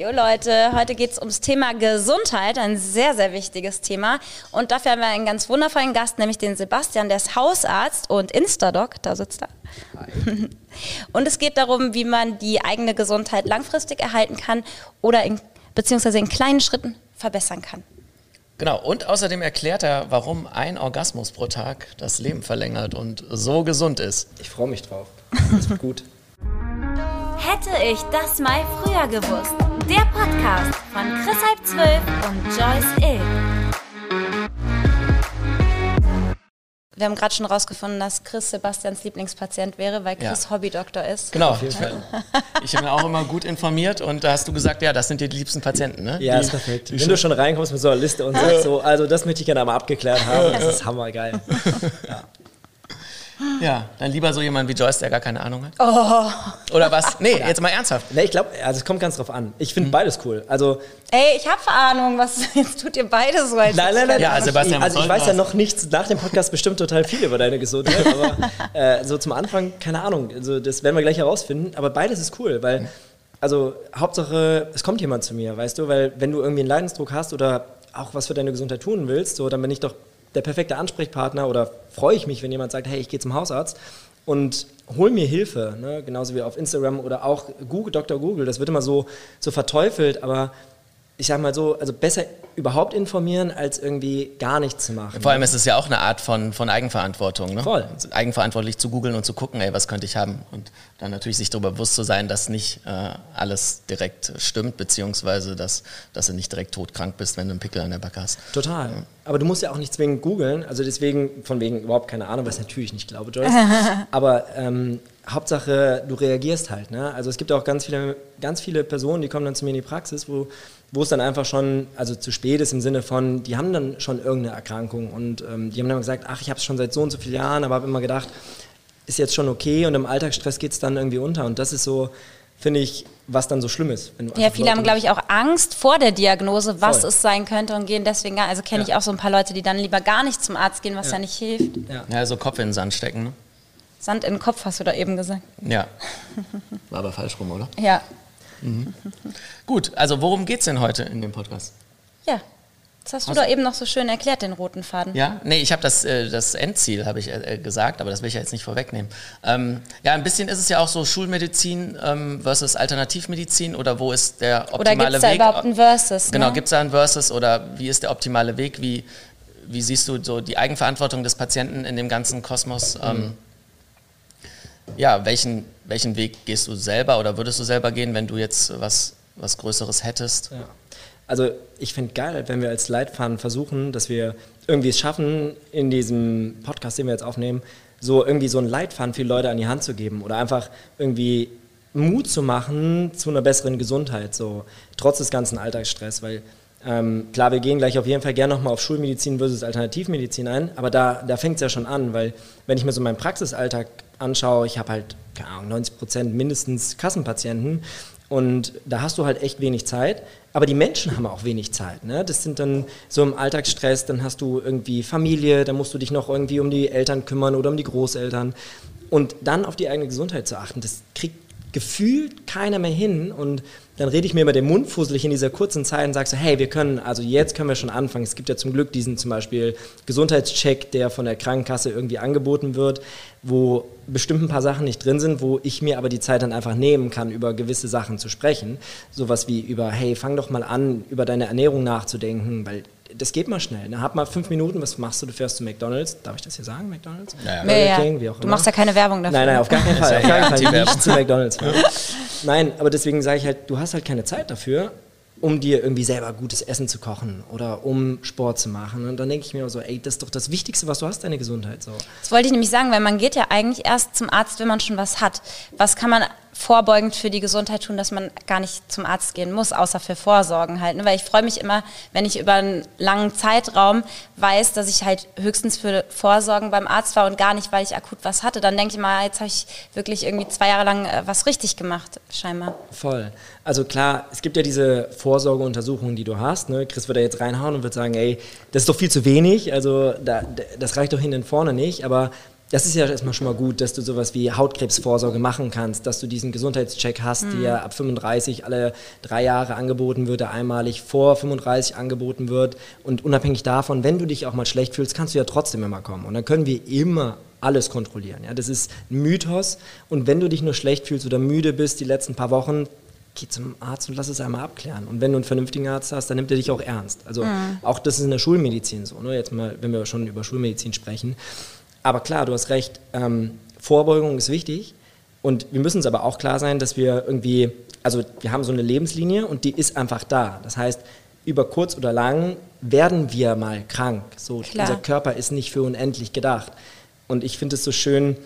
Jo Leute, heute geht es ums Thema Gesundheit, ein sehr, sehr wichtiges Thema. Und dafür haben wir einen ganz wundervollen Gast, nämlich den Sebastian, der ist Hausarzt und Instadoc, da sitzt er. Hi. Und es geht darum, wie man die eigene Gesundheit langfristig erhalten kann oder in, beziehungsweise in kleinen Schritten verbessern kann. Genau, und außerdem erklärt er, warum ein Orgasmus pro Tag das Leben verlängert und so gesund ist. Ich freue mich drauf. Das wird gut. Hätte ich das mal früher gewusst. Der Podcast von Chris Halb 12 und Joyce Ill. Wir haben gerade schon rausgefunden, dass Chris Sebastians Lieblingspatient wäre, weil Chris ja. Hobbydoktor ist. Genau. Ich habe mir auch immer gut informiert und da hast du gesagt, ja, das sind die liebsten Patienten, ne? Ja, die, ist perfekt. Wenn du schon reinkommst mit so einer Liste und sagst so, also das möchte ich gerne einmal abgeklärt haben, das ist hammergeil. Ja. Ja, dann lieber so jemand wie Joyce, der gar keine Ahnung hat. Oh. Oder was? Nee, jetzt mal ernsthaft. Nee, ich glaube, also es kommt ganz drauf an. Ich finde mhm. beides cool. Also Ey, ich habe Ahnung, was jetzt tut ihr beide so als Nein, nein, nein. Ja, Sebastian, also ich weiß ja noch nichts nach dem Podcast bestimmt total viel über deine Gesundheit, aber äh, so zum Anfang keine Ahnung. Also das werden wir gleich herausfinden, aber beides ist cool, weil also Hauptsache, es kommt jemand zu mir, weißt du, weil wenn du irgendwie einen Leidensdruck hast oder auch was für deine Gesundheit tun willst, so dann bin ich doch der perfekte Ansprechpartner oder freue ich mich, wenn jemand sagt, hey, ich gehe zum Hausarzt und hol mir Hilfe, ne? genauso wie auf Instagram oder auch Google, Dr. Google, das wird immer so, so verteufelt, aber ich sag mal so, also besser überhaupt informieren, als irgendwie gar nichts zu machen. Vor allem ist es ja auch eine Art von, von Eigenverantwortung. Ne? Voll. Eigenverantwortlich zu googeln und zu gucken, ey, was könnte ich haben? Und dann natürlich sich darüber bewusst zu sein, dass nicht äh, alles direkt stimmt, beziehungsweise dass, dass du nicht direkt todkrank bist, wenn du einen Pickel an der Backe hast. Total. Ja. Aber du musst ja auch nicht zwingend googeln, also deswegen, von wegen überhaupt keine Ahnung, was ich natürlich nicht glaube, Joyce. Aber ähm, Hauptsache, du reagierst halt. Ne? Also es gibt auch ganz viele, ganz viele Personen, die kommen dann zu mir in die Praxis, wo wo es dann einfach schon, also zu spät ist im Sinne von, die haben dann schon irgendeine Erkrankung und ähm, die haben dann gesagt, ach, ich habe es schon seit so und so vielen Jahren, aber habe immer gedacht, ist jetzt schon okay und im Alltagsstress geht es dann irgendwie unter und das ist so, finde ich, was dann so schlimm ist. ja, viele Leute haben, glaube ich, auch Angst vor der Diagnose, was Voll. es sein könnte und gehen deswegen gar, also kenne ja. ich auch so ein paar Leute, die dann lieber gar nicht zum Arzt gehen, was ja, ja nicht hilft. Ja. ja, so Kopf in den Sand stecken, ne? Sand in den Kopf, hast du da eben gesagt. Ja. War aber falsch rum, oder? Ja. Mhm. Gut, also worum geht es denn heute in dem Podcast? Ja, das hast du doch eben noch so schön erklärt, den roten Faden. Ja, nee, ich habe das, äh, das Endziel, habe ich äh, gesagt, aber das will ich ja jetzt nicht vorwegnehmen. Ähm, ja, ein bisschen ist es ja auch so Schulmedizin ähm, versus Alternativmedizin oder wo ist der optimale Weg? Oder gibt es da überhaupt ein Versus? Genau, ne? gibt es da ein Versus oder wie ist der optimale Weg? Wie, wie siehst du so die Eigenverantwortung des Patienten in dem ganzen Kosmos? Ähm, mhm ja, welchen, welchen Weg gehst du selber oder würdest du selber gehen, wenn du jetzt was, was Größeres hättest? Ja. Also ich finde geil, wenn wir als Leitfaden versuchen, dass wir irgendwie es schaffen, in diesem Podcast, den wir jetzt aufnehmen, so irgendwie so einen Leitfaden für Leute an die Hand zu geben oder einfach irgendwie Mut zu machen zu einer besseren Gesundheit, so trotz des ganzen Alltagsstress, weil ähm, klar, wir gehen gleich auf jeden Fall gerne nochmal auf Schulmedizin versus Alternativmedizin ein, aber da, da fängt es ja schon an, weil wenn ich mir so meinen Praxisalltag anschaue, ich habe halt, keine Ahnung, 90 Prozent mindestens Kassenpatienten und da hast du halt echt wenig Zeit. Aber die Menschen haben auch wenig Zeit. Ne? Das sind dann so im Alltagsstress, dann hast du irgendwie Familie, dann musst du dich noch irgendwie um die Eltern kümmern oder um die Großeltern. Und dann auf die eigene Gesundheit zu achten, das kriegt gefühlt keiner mehr hin. Und dann rede ich mir immer den Mund fusselig in dieser kurzen Zeit und sage so, hey, wir können, also jetzt können wir schon anfangen. Es gibt ja zum Glück diesen zum Beispiel Gesundheitscheck, der von der Krankenkasse irgendwie angeboten wird, wo bestimmt ein paar Sachen nicht drin sind, wo ich mir aber die Zeit dann einfach nehmen kann, über gewisse Sachen zu sprechen. Sowas wie über, hey, fang doch mal an, über deine Ernährung nachzudenken, weil das geht mal schnell. Ne? Hab mal fünf Minuten, was machst du? Du fährst zu McDonalds. Darf ich das hier sagen, McDonalds? Ja, ja. ja, King, wie auch immer. Du machst ja keine Werbung dafür. Nein, nein, auf gar keinen Fall. Auf gar keinen Fall nicht zu McDonalds. nein, aber deswegen sage ich halt, du hast halt keine Zeit dafür, um dir irgendwie selber gutes Essen zu kochen oder um Sport zu machen. Und dann denke ich mir so, ey, das ist doch das Wichtigste, was du hast, deine Gesundheit. So. Das wollte ich nämlich sagen, weil man geht ja eigentlich erst zum Arzt, wenn man schon was hat. Was kann man vorbeugend für die Gesundheit tun, dass man gar nicht zum Arzt gehen muss, außer für Vorsorgen halt. Ne? Weil ich freue mich immer, wenn ich über einen langen Zeitraum weiß, dass ich halt höchstens für Vorsorgen beim Arzt war und gar nicht, weil ich akut was hatte. Dann denke ich mal, jetzt habe ich wirklich irgendwie zwei Jahre lang äh, was richtig gemacht, scheinbar. Voll. Also klar, es gibt ja diese Vorsorgeuntersuchungen, die du hast. Ne? Chris wird da jetzt reinhauen und wird sagen, ey, das ist doch viel zu wenig, also da, das reicht doch hin und vorne nicht. Aber das ist ja erstmal schon mal gut, dass du sowas wie Hautkrebsvorsorge machen kannst, dass du diesen Gesundheitscheck hast, mhm. der ab 35 alle drei Jahre angeboten wird, der einmalig vor 35 angeboten wird. Und unabhängig davon, wenn du dich auch mal schlecht fühlst, kannst du ja trotzdem immer kommen. Und dann können wir immer alles kontrollieren. Ja? Das ist ein Mythos. Und wenn du dich nur schlecht fühlst oder müde bist die letzten paar Wochen, geh zum Arzt und lass es einmal abklären. Und wenn du einen vernünftigen Arzt hast, dann nimmt er dich auch ernst. Also mhm. auch das ist in der Schulmedizin so. Ne? Jetzt mal, wenn wir schon über Schulmedizin sprechen. Aber klar, du hast recht, ähm, Vorbeugung ist wichtig. Und wir müssen uns aber auch klar sein, dass wir irgendwie, also wir haben so eine Lebenslinie und die ist einfach da. Das heißt, über kurz oder lang werden wir mal krank. So, unser Körper ist nicht für unendlich gedacht. Und ich finde es so schön,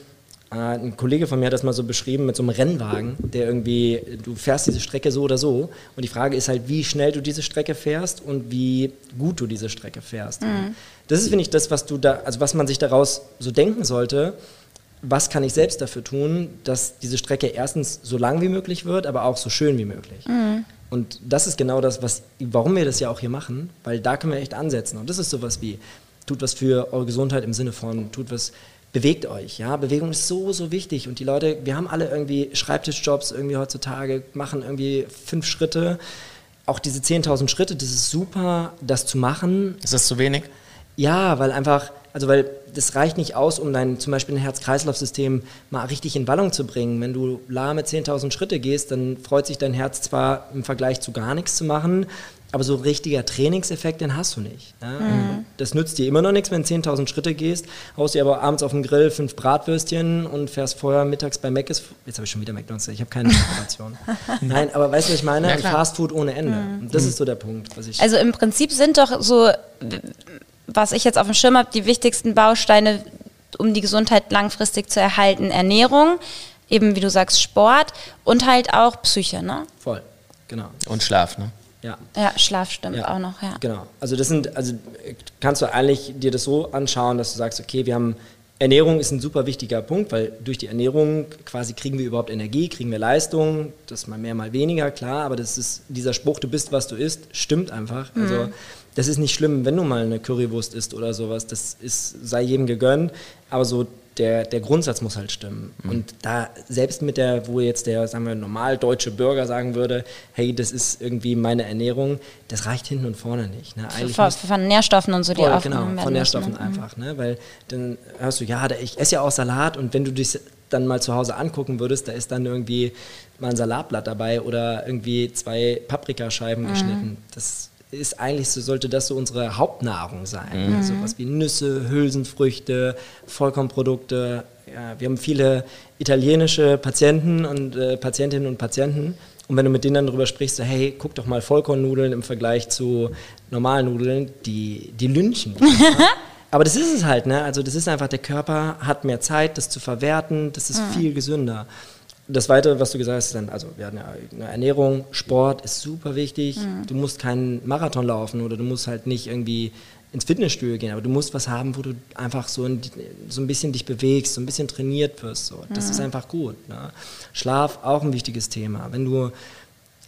ein Kollege von mir hat das mal so beschrieben mit so einem Rennwagen, der irgendwie, du fährst diese Strecke so oder so. Und die Frage ist halt, wie schnell du diese Strecke fährst und wie gut du diese Strecke fährst. Mhm. Das ist, finde ich, das, was du da, also was man sich daraus so denken sollte. Was kann ich selbst dafür tun, dass diese Strecke erstens so lang wie möglich wird, aber auch so schön wie möglich? Mhm. Und das ist genau das, was, warum wir das ja auch hier machen, weil da können wir echt ansetzen. Und das ist sowas wie, tut was für eure Gesundheit im Sinne von, tut was bewegt euch. Ja, Bewegung ist so, so wichtig. Und die Leute, wir haben alle irgendwie Schreibtischjobs irgendwie heutzutage, machen irgendwie fünf Schritte. Auch diese 10.000 Schritte, das ist super, das zu machen. Ist das zu wenig? Ja, weil einfach, also weil das reicht nicht aus, um dein zum Beispiel ein Herz-Kreislauf-System mal richtig in Wallung zu bringen. Wenn du lahme 10.000 Schritte gehst, dann freut sich dein Herz zwar im Vergleich zu gar nichts zu machen, aber so ein richtiger Trainingseffekt, den hast du nicht. Ja? Mhm. Das nützt dir immer noch nichts, wenn du 10.000 Schritte gehst, haust dir aber abends auf dem Grill fünf Bratwürstchen und fährst vorher mittags bei Mc's. Jetzt habe ich schon wieder McDonalds, ich habe keine Information. Nein, aber weißt du, was ich meine? Ja, Fast Food ohne Ende. Mhm. Das ist so der Punkt. Was ich also im Prinzip sind doch so, was ich jetzt auf dem Schirm habe, die wichtigsten Bausteine, um die Gesundheit langfristig zu erhalten, Ernährung, eben wie du sagst, Sport und halt auch Psyche, ne? Voll, genau. Und Schlaf, ne? Ja. ja, Schlaf stimmt ja. auch noch, ja. Genau. Also das sind, also kannst du eigentlich dir das so anschauen, dass du sagst, okay, wir haben Ernährung ist ein super wichtiger Punkt, weil durch die Ernährung quasi kriegen wir überhaupt Energie, kriegen wir Leistung, das mal mehr, mal weniger, klar, aber das ist dieser Spruch, du bist, was du isst, stimmt einfach. Mhm. Also das ist nicht schlimm, wenn du mal eine Currywurst isst oder sowas, das ist, sei jedem gegönnt, aber so der, der Grundsatz muss halt stimmen. Mhm. Und da, selbst mit der, wo jetzt der, sagen wir, normal deutsche Bürger sagen würde, hey, das ist irgendwie meine Ernährung, das reicht hinten und vorne nicht. Ne? Eigentlich von, von Nährstoffen und so, voll, die Genau, von Nährstoffen müssen, ne? einfach. Ne? Weil dann hörst du, ja, ich esse ja auch Salat und wenn du dich dann mal zu Hause angucken würdest, da ist dann irgendwie mal ein Salatblatt dabei oder irgendwie zwei Paprikascheiben mhm. geschnitten. Das ist eigentlich so, sollte das so unsere Hauptnahrung sein. Mhm. Also was wie Nüsse, Hülsenfrüchte, Vollkornprodukte. Ja, wir haben viele italienische Patienten und äh, Patientinnen und Patienten. Und wenn du mit denen dann darüber sprichst, so, hey, guck doch mal Vollkornnudeln im Vergleich zu normalen Nudeln, die, die lynchen. Aber das ist es halt, ne? Also das ist einfach, der Körper hat mehr Zeit, das zu verwerten, das ist mhm. viel gesünder das Weitere, was du gesagt hast, dann, also wir hatten ja Ernährung, Sport ist super wichtig. Mhm. Du musst keinen Marathon laufen oder du musst halt nicht irgendwie ins Fitnessstudio gehen, aber du musst was haben, wo du einfach so ein, so ein bisschen dich bewegst, so ein bisschen trainiert wirst. So. Das mhm. ist einfach gut. Ne? Schlaf auch ein wichtiges Thema. Wenn du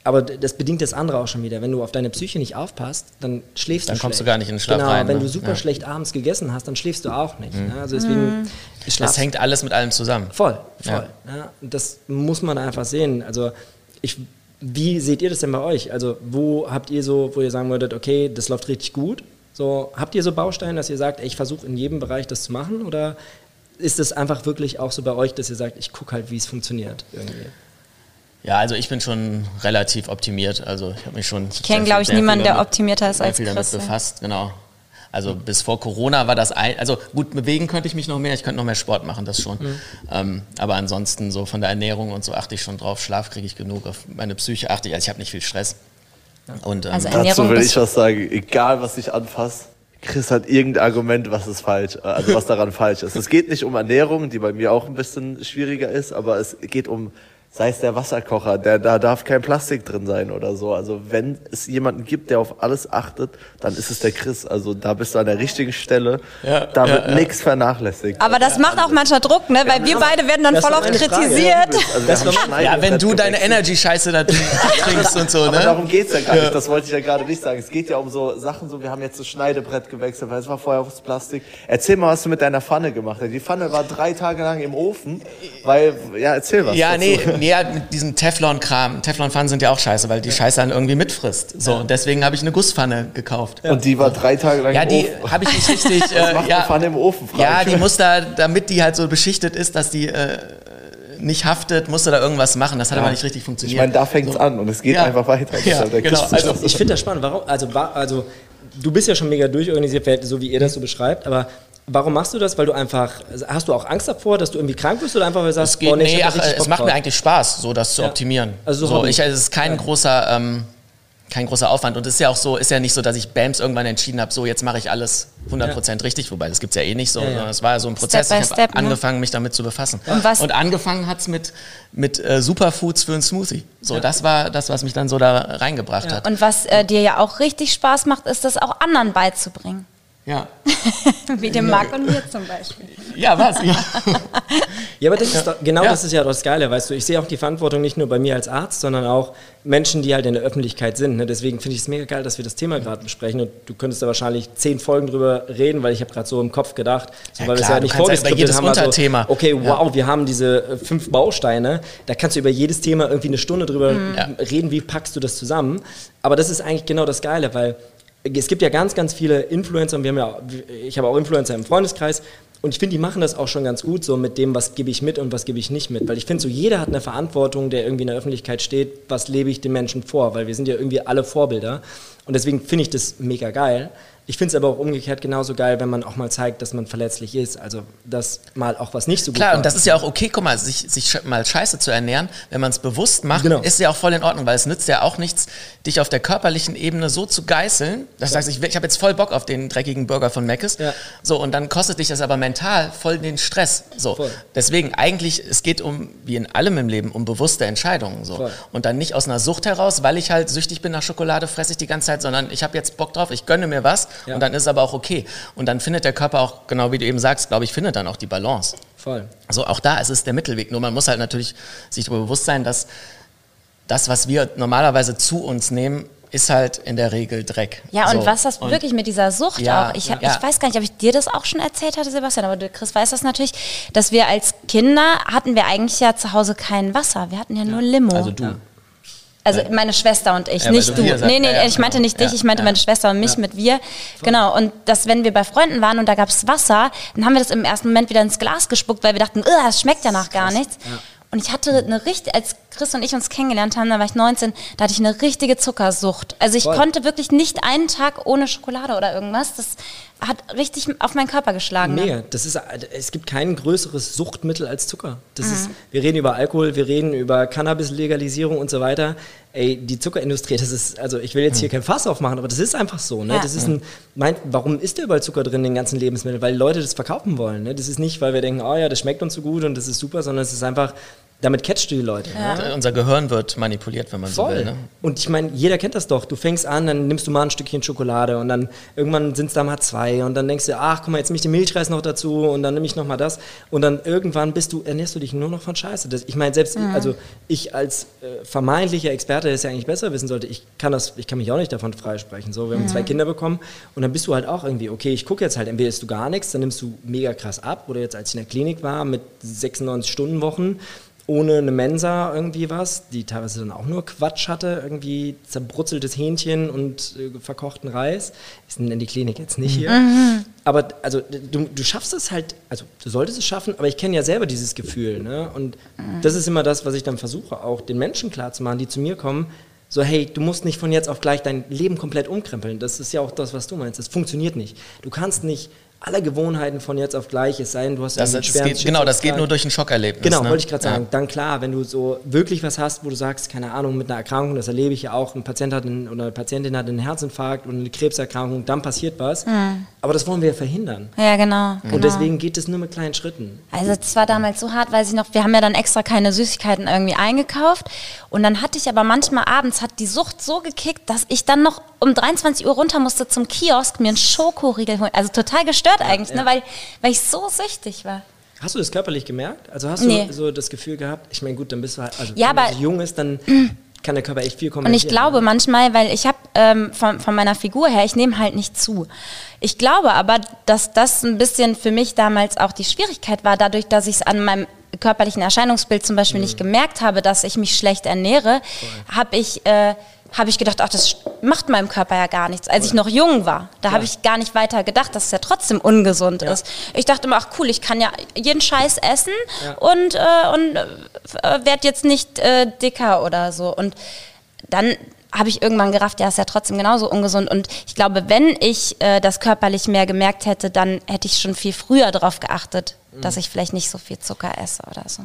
aber das bedingt das andere auch schon wieder. Wenn du auf deine Psyche nicht aufpasst, dann schläfst dann du Dann kommst du gar nicht in den Schlaf genau, rein. wenn ne? du super ja. schlecht abends gegessen hast, dann schläfst du auch nicht. Mhm. Ne? Also deswegen mhm. Das hängt alles mit allem zusammen. Voll, voll. Ja. Ne? Das muss man einfach sehen. Also ich, wie seht ihr das denn bei euch? Also wo habt ihr so, wo ihr sagen würdet, okay, das läuft richtig gut? So, habt ihr so Bausteine, dass ihr sagt, ey, ich versuche in jedem Bereich das zu machen? Oder ist es einfach wirklich auch so bei euch, dass ihr sagt, ich gucke halt, wie es funktioniert irgendwie? Ja, also ich bin schon relativ optimiert. Also ich habe mich schon. Ich kenne, glaube ich, niemanden, der optimierter ist als viel damit befasst, genau. Also bis vor Corona war das ein, also gut bewegen könnte ich mich noch mehr, ich könnte noch mehr Sport machen, das schon. Mhm. Ähm, aber ansonsten so von der Ernährung und so achte ich schon drauf, Schlaf kriege ich genug, auf meine Psyche achte ich, also ich habe nicht viel Stress. Und, ähm, also Dazu will ich was sagen, egal was ich anfasse, Chris hat irgendein Argument, was ist falsch, also was daran falsch ist. Es geht nicht um Ernährung, die bei mir auch ein bisschen schwieriger ist, aber es geht um sei es der Wasserkocher, der, da darf kein Plastik drin sein oder so. Also wenn es jemanden gibt, der auf alles achtet, dann ist es der Chris. Also da bist du an der richtigen Stelle. Ja, da wird ja, nichts vernachlässigt. Aber das macht auch manchmal Druck, ne? Weil wir beide werden dann voll oft kritisiert. Also ja, wenn du deine Energy-Scheiße da trinkst und so, ne? Aber darum geht's ja gar nicht. Das wollte ich ja gerade nicht sagen. Es geht ja um so Sachen, so wir haben jetzt das Schneidebrett gewechselt, weil es war vorher aufs Plastik. Erzähl mal, was du mit deiner Pfanne gemacht hast. Die Pfanne war drei Tage lang im Ofen, weil, ja, erzähl was. Ja, dazu. nee, ja, mit diesem Teflon-Kram. Teflonpfannen sind ja auch scheiße, weil die Scheiße dann irgendwie mitfrisst. So, und deswegen habe ich eine Gusspfanne gekauft. Und die war drei Tage lang ja, im Ofen? Ja, die habe ich nicht richtig... Was äh, macht ja, eine Pfanne im Ofen? Ja, die muss da, damit die halt so beschichtet ist, dass die... Äh, nicht haftet, musste da irgendwas machen. Das hat ja. aber nicht richtig funktioniert. Ich meine, da fängt es so. an und es geht ja. einfach weiter. Ja, genau. Also, ich finde das spannend. Warum? Also, also, du bist ja schon mega durchorganisiert, so wie ihr das so beschreibt, aber Warum machst du das? Weil du einfach, hast du auch Angst davor, dass du irgendwie krank bist oder einfach weil du sagst, es geht, boah, nee, nee ach, es macht mir eigentlich Spaß, so das zu ja. optimieren. Also so, so ich, es ist kein ja. großer, ähm, kein großer Aufwand und es ist ja auch so, ist ja nicht so, dass ich BAMS irgendwann entschieden habe, so jetzt mache ich alles 100% ja. richtig, wobei das gibt es ja eh nicht so. Es war ja so ein Prozess, Step ich habe ne? angefangen, mich damit zu befassen. Und, was? und angefangen hat es mit, mit äh, Superfoods für einen Smoothie. So, das war das, was mich dann so da reingebracht hat. Und was äh, dir ja auch richtig Spaß macht, ist das auch anderen beizubringen. Ja. Wie dem Marc und mir zum Beispiel. Ja, was? Ja, ja aber das ist doch, genau ja. das ist ja das Geile, weißt du. Ich sehe auch die Verantwortung nicht nur bei mir als Arzt, sondern auch Menschen, die halt in der Öffentlichkeit sind. Ne? Deswegen finde ich es mega geil, dass wir das Thema gerade besprechen. Und du könntest da wahrscheinlich zehn Folgen drüber reden, weil ich habe gerade so im Kopf gedacht, so, ja, weil wir es ja nicht vorgeskriptet haben. Unterthema. Also, okay, wow, wir haben diese äh, fünf Bausteine. Da kannst du über jedes Thema irgendwie eine Stunde drüber mhm. reden, wie packst du das zusammen. Aber das ist eigentlich genau das Geile, weil es gibt ja ganz, ganz viele Influencer und wir haben ja, ich habe auch Influencer im Freundeskreis und ich finde, die machen das auch schon ganz gut so mit dem, was gebe ich mit und was gebe ich nicht mit. Weil ich finde, so jeder hat eine Verantwortung, der irgendwie in der Öffentlichkeit steht, was lebe ich den Menschen vor, weil wir sind ja irgendwie alle Vorbilder. Und deswegen finde ich das mega geil. Ich finde es aber auch umgekehrt genauso geil, wenn man auch mal zeigt, dass man verletzlich ist. Also, dass mal auch was nicht so gut Klar, war. und das ist ja auch okay, guck mal, sich, sich mal scheiße zu ernähren, wenn man es bewusst macht, genau. ist ja auch voll in Ordnung, weil es nützt ja auch nichts, dich auf der körperlichen Ebene so zu geißeln, dass ja. du sagst, ich, ich habe jetzt voll Bock auf den dreckigen Burger von Mc's. Ja. So, und dann kostet dich das aber mental voll den Stress. So. Voll. Deswegen, eigentlich, es geht um, wie in allem im Leben, um bewusste Entscheidungen. So. Voll. Und dann nicht aus einer Sucht heraus, weil ich halt süchtig bin nach Schokolade, fresse ich die ganze Zeit, sondern ich habe jetzt Bock drauf, ich gönne mir was ja. und dann ist es aber auch okay. Und dann findet der Körper auch, genau wie du eben sagst, glaube ich, findet dann auch die Balance. Voll. Also auch da ist es der Mittelweg. Nur man muss halt natürlich sich darüber bewusst sein, dass das, was wir normalerweise zu uns nehmen, ist halt in der Regel Dreck. Ja, und so. was das und wirklich mit dieser Sucht ja, auch, ich, hab, ja. ich weiß gar nicht, ob ich dir das auch schon erzählt hatte, Sebastian, aber du, Chris weiß das natürlich, dass wir als Kinder hatten wir eigentlich ja zu Hause kein Wasser, wir hatten ja nur Limo. Also du. Also meine Schwester und ich, ja, nicht du. du. Nee, nee, ja, ich meinte nicht dich, ich meinte meine Schwester und mich mit wir. Genau. Und dass, wenn wir bei Freunden waren und da gab es Wasser, dann haben wir das im ersten Moment wieder ins Glas gespuckt, weil wir dachten, es schmeckt ja nach gar nichts. Und ich hatte eine richtige, als Chris und ich uns kennengelernt haben, da war ich 19, da hatte ich eine richtige Zuckersucht. Also ich Voll. konnte wirklich nicht einen Tag ohne Schokolade oder irgendwas. Das hat richtig auf meinen Körper geschlagen. Nee, ne? das ist, es gibt kein größeres Suchtmittel als Zucker. Das mhm. ist, wir reden über Alkohol, wir reden über Cannabis-Legalisierung und so weiter. Ey, die Zuckerindustrie, das ist, also ich will jetzt hier mhm. kein Fass aufmachen, aber das ist einfach so. Ne? Ja. Das ist ein, mein, warum ist da überall Zucker drin in den ganzen Lebensmitteln? Weil Leute das verkaufen wollen. Ne? Das ist nicht, weil wir denken, oh ja, das schmeckt uns so gut und das ist super, sondern es ist einfach, damit catchst du die Leute. Ja. Ne? Unser Gehirn wird manipuliert, wenn man Voll. so will. Ne? Und ich meine, jeder kennt das doch. Du fängst an, dann nimmst du mal ein Stückchen Schokolade und dann irgendwann sind es da mal zwei und dann denkst du, ach guck mal, jetzt nehme ich den Milchreis noch dazu und dann nehme ich noch mal das und dann irgendwann bist du, ernährst du dich nur noch von Scheiße. Das, ich meine, selbst mhm. also ich als äh, vermeintlicher Experte, der es ja eigentlich besser wissen sollte, ich kann das, ich kann mich auch nicht davon freisprechen. So, wir haben mhm. zwei Kinder bekommen und dann bist du halt auch irgendwie, okay, ich gucke jetzt halt, entweder isst du gar nichts, dann nimmst du mega krass ab oder jetzt als ich in der Klinik war mit 96 Stunden Wochen ohne eine Mensa irgendwie was, die teilweise dann auch nur Quatsch hatte, irgendwie zerbrutzeltes Hähnchen und äh, verkochten Reis. Ich nenne die Klinik jetzt nicht hier. Mhm. Aber also du, du schaffst es halt, also du solltest es schaffen, aber ich kenne ja selber dieses Gefühl. Ne? Und mhm. das ist immer das, was ich dann versuche, auch den Menschen klarzumachen, die zu mir kommen. So, hey, du musst nicht von jetzt auf gleich dein Leben komplett umkrempeln. Das ist ja auch das, was du meinst. Das funktioniert nicht. Du kannst nicht alle Gewohnheiten von jetzt auf gleich, es sei denn, du hast Das, einen das schweren geht, genau, das geht nur durch ein Schockerlebnis. Genau, ne? wollte ich gerade sagen. Ja. Dann klar, wenn du so wirklich was hast, wo du sagst, keine Ahnung, mit einer Erkrankung, das erlebe ich ja auch, ein Patient hat einen, oder eine Patientin hat einen Herzinfarkt und eine Krebserkrankung, dann passiert was. Aber das wollen wir ja verhindern. Ja, genau. Und genau. deswegen geht es nur mit kleinen Schritten. Also das war damals so hart, weiß ich noch, wir haben ja dann extra keine Süßigkeiten irgendwie eingekauft und dann hatte ich aber manchmal abends hat die Sucht so gekickt, dass ich dann noch um 23 Uhr runter musste zum Kiosk mir einen Schokoriegel holen. Also total gestört eigentlich, ja. Ne, weil, weil ich so süchtig war. Hast du das körperlich gemerkt? Also hast Nee. du so das Gefühl gehabt, ich meine, gut, dann bist du halt, also Ja, wenn so jung ist, dann kann der Körper echt viel Und kompensieren. ich glaube ne? manchmal, weil ich habe ähm, von, von meiner Figur her, ich nehme halt nicht zu. Ich glaube aber, dass das ein bisschen für mich damals auch die Schwierigkeit war, dadurch, dass ich es an meinem körperlichen Erscheinungsbild zum Beispiel nicht gemerkt habe, dass ich mich schlecht ernähre, habe ich, äh, hab ich gedacht, ach, das macht meinem Körper ja gar nichts. Als ich noch jung war, da habe ich gar nicht weiter gedacht, dass es ja trotzdem ungesund Ja. ist. Ich dachte immer, ach cool, ich kann ja jeden Scheiß essen Ja. und, äh, und äh, werde jetzt nicht äh, dicker oder so. Und dann habe ich irgendwann gerafft, ja, ist ja trotzdem genauso ungesund. Und ich glaube, wenn ich äh, das körperlich mehr gemerkt hätte, dann hätte ich schon viel früher darauf geachtet, dass ich vielleicht nicht so viel Zucker esse oder so.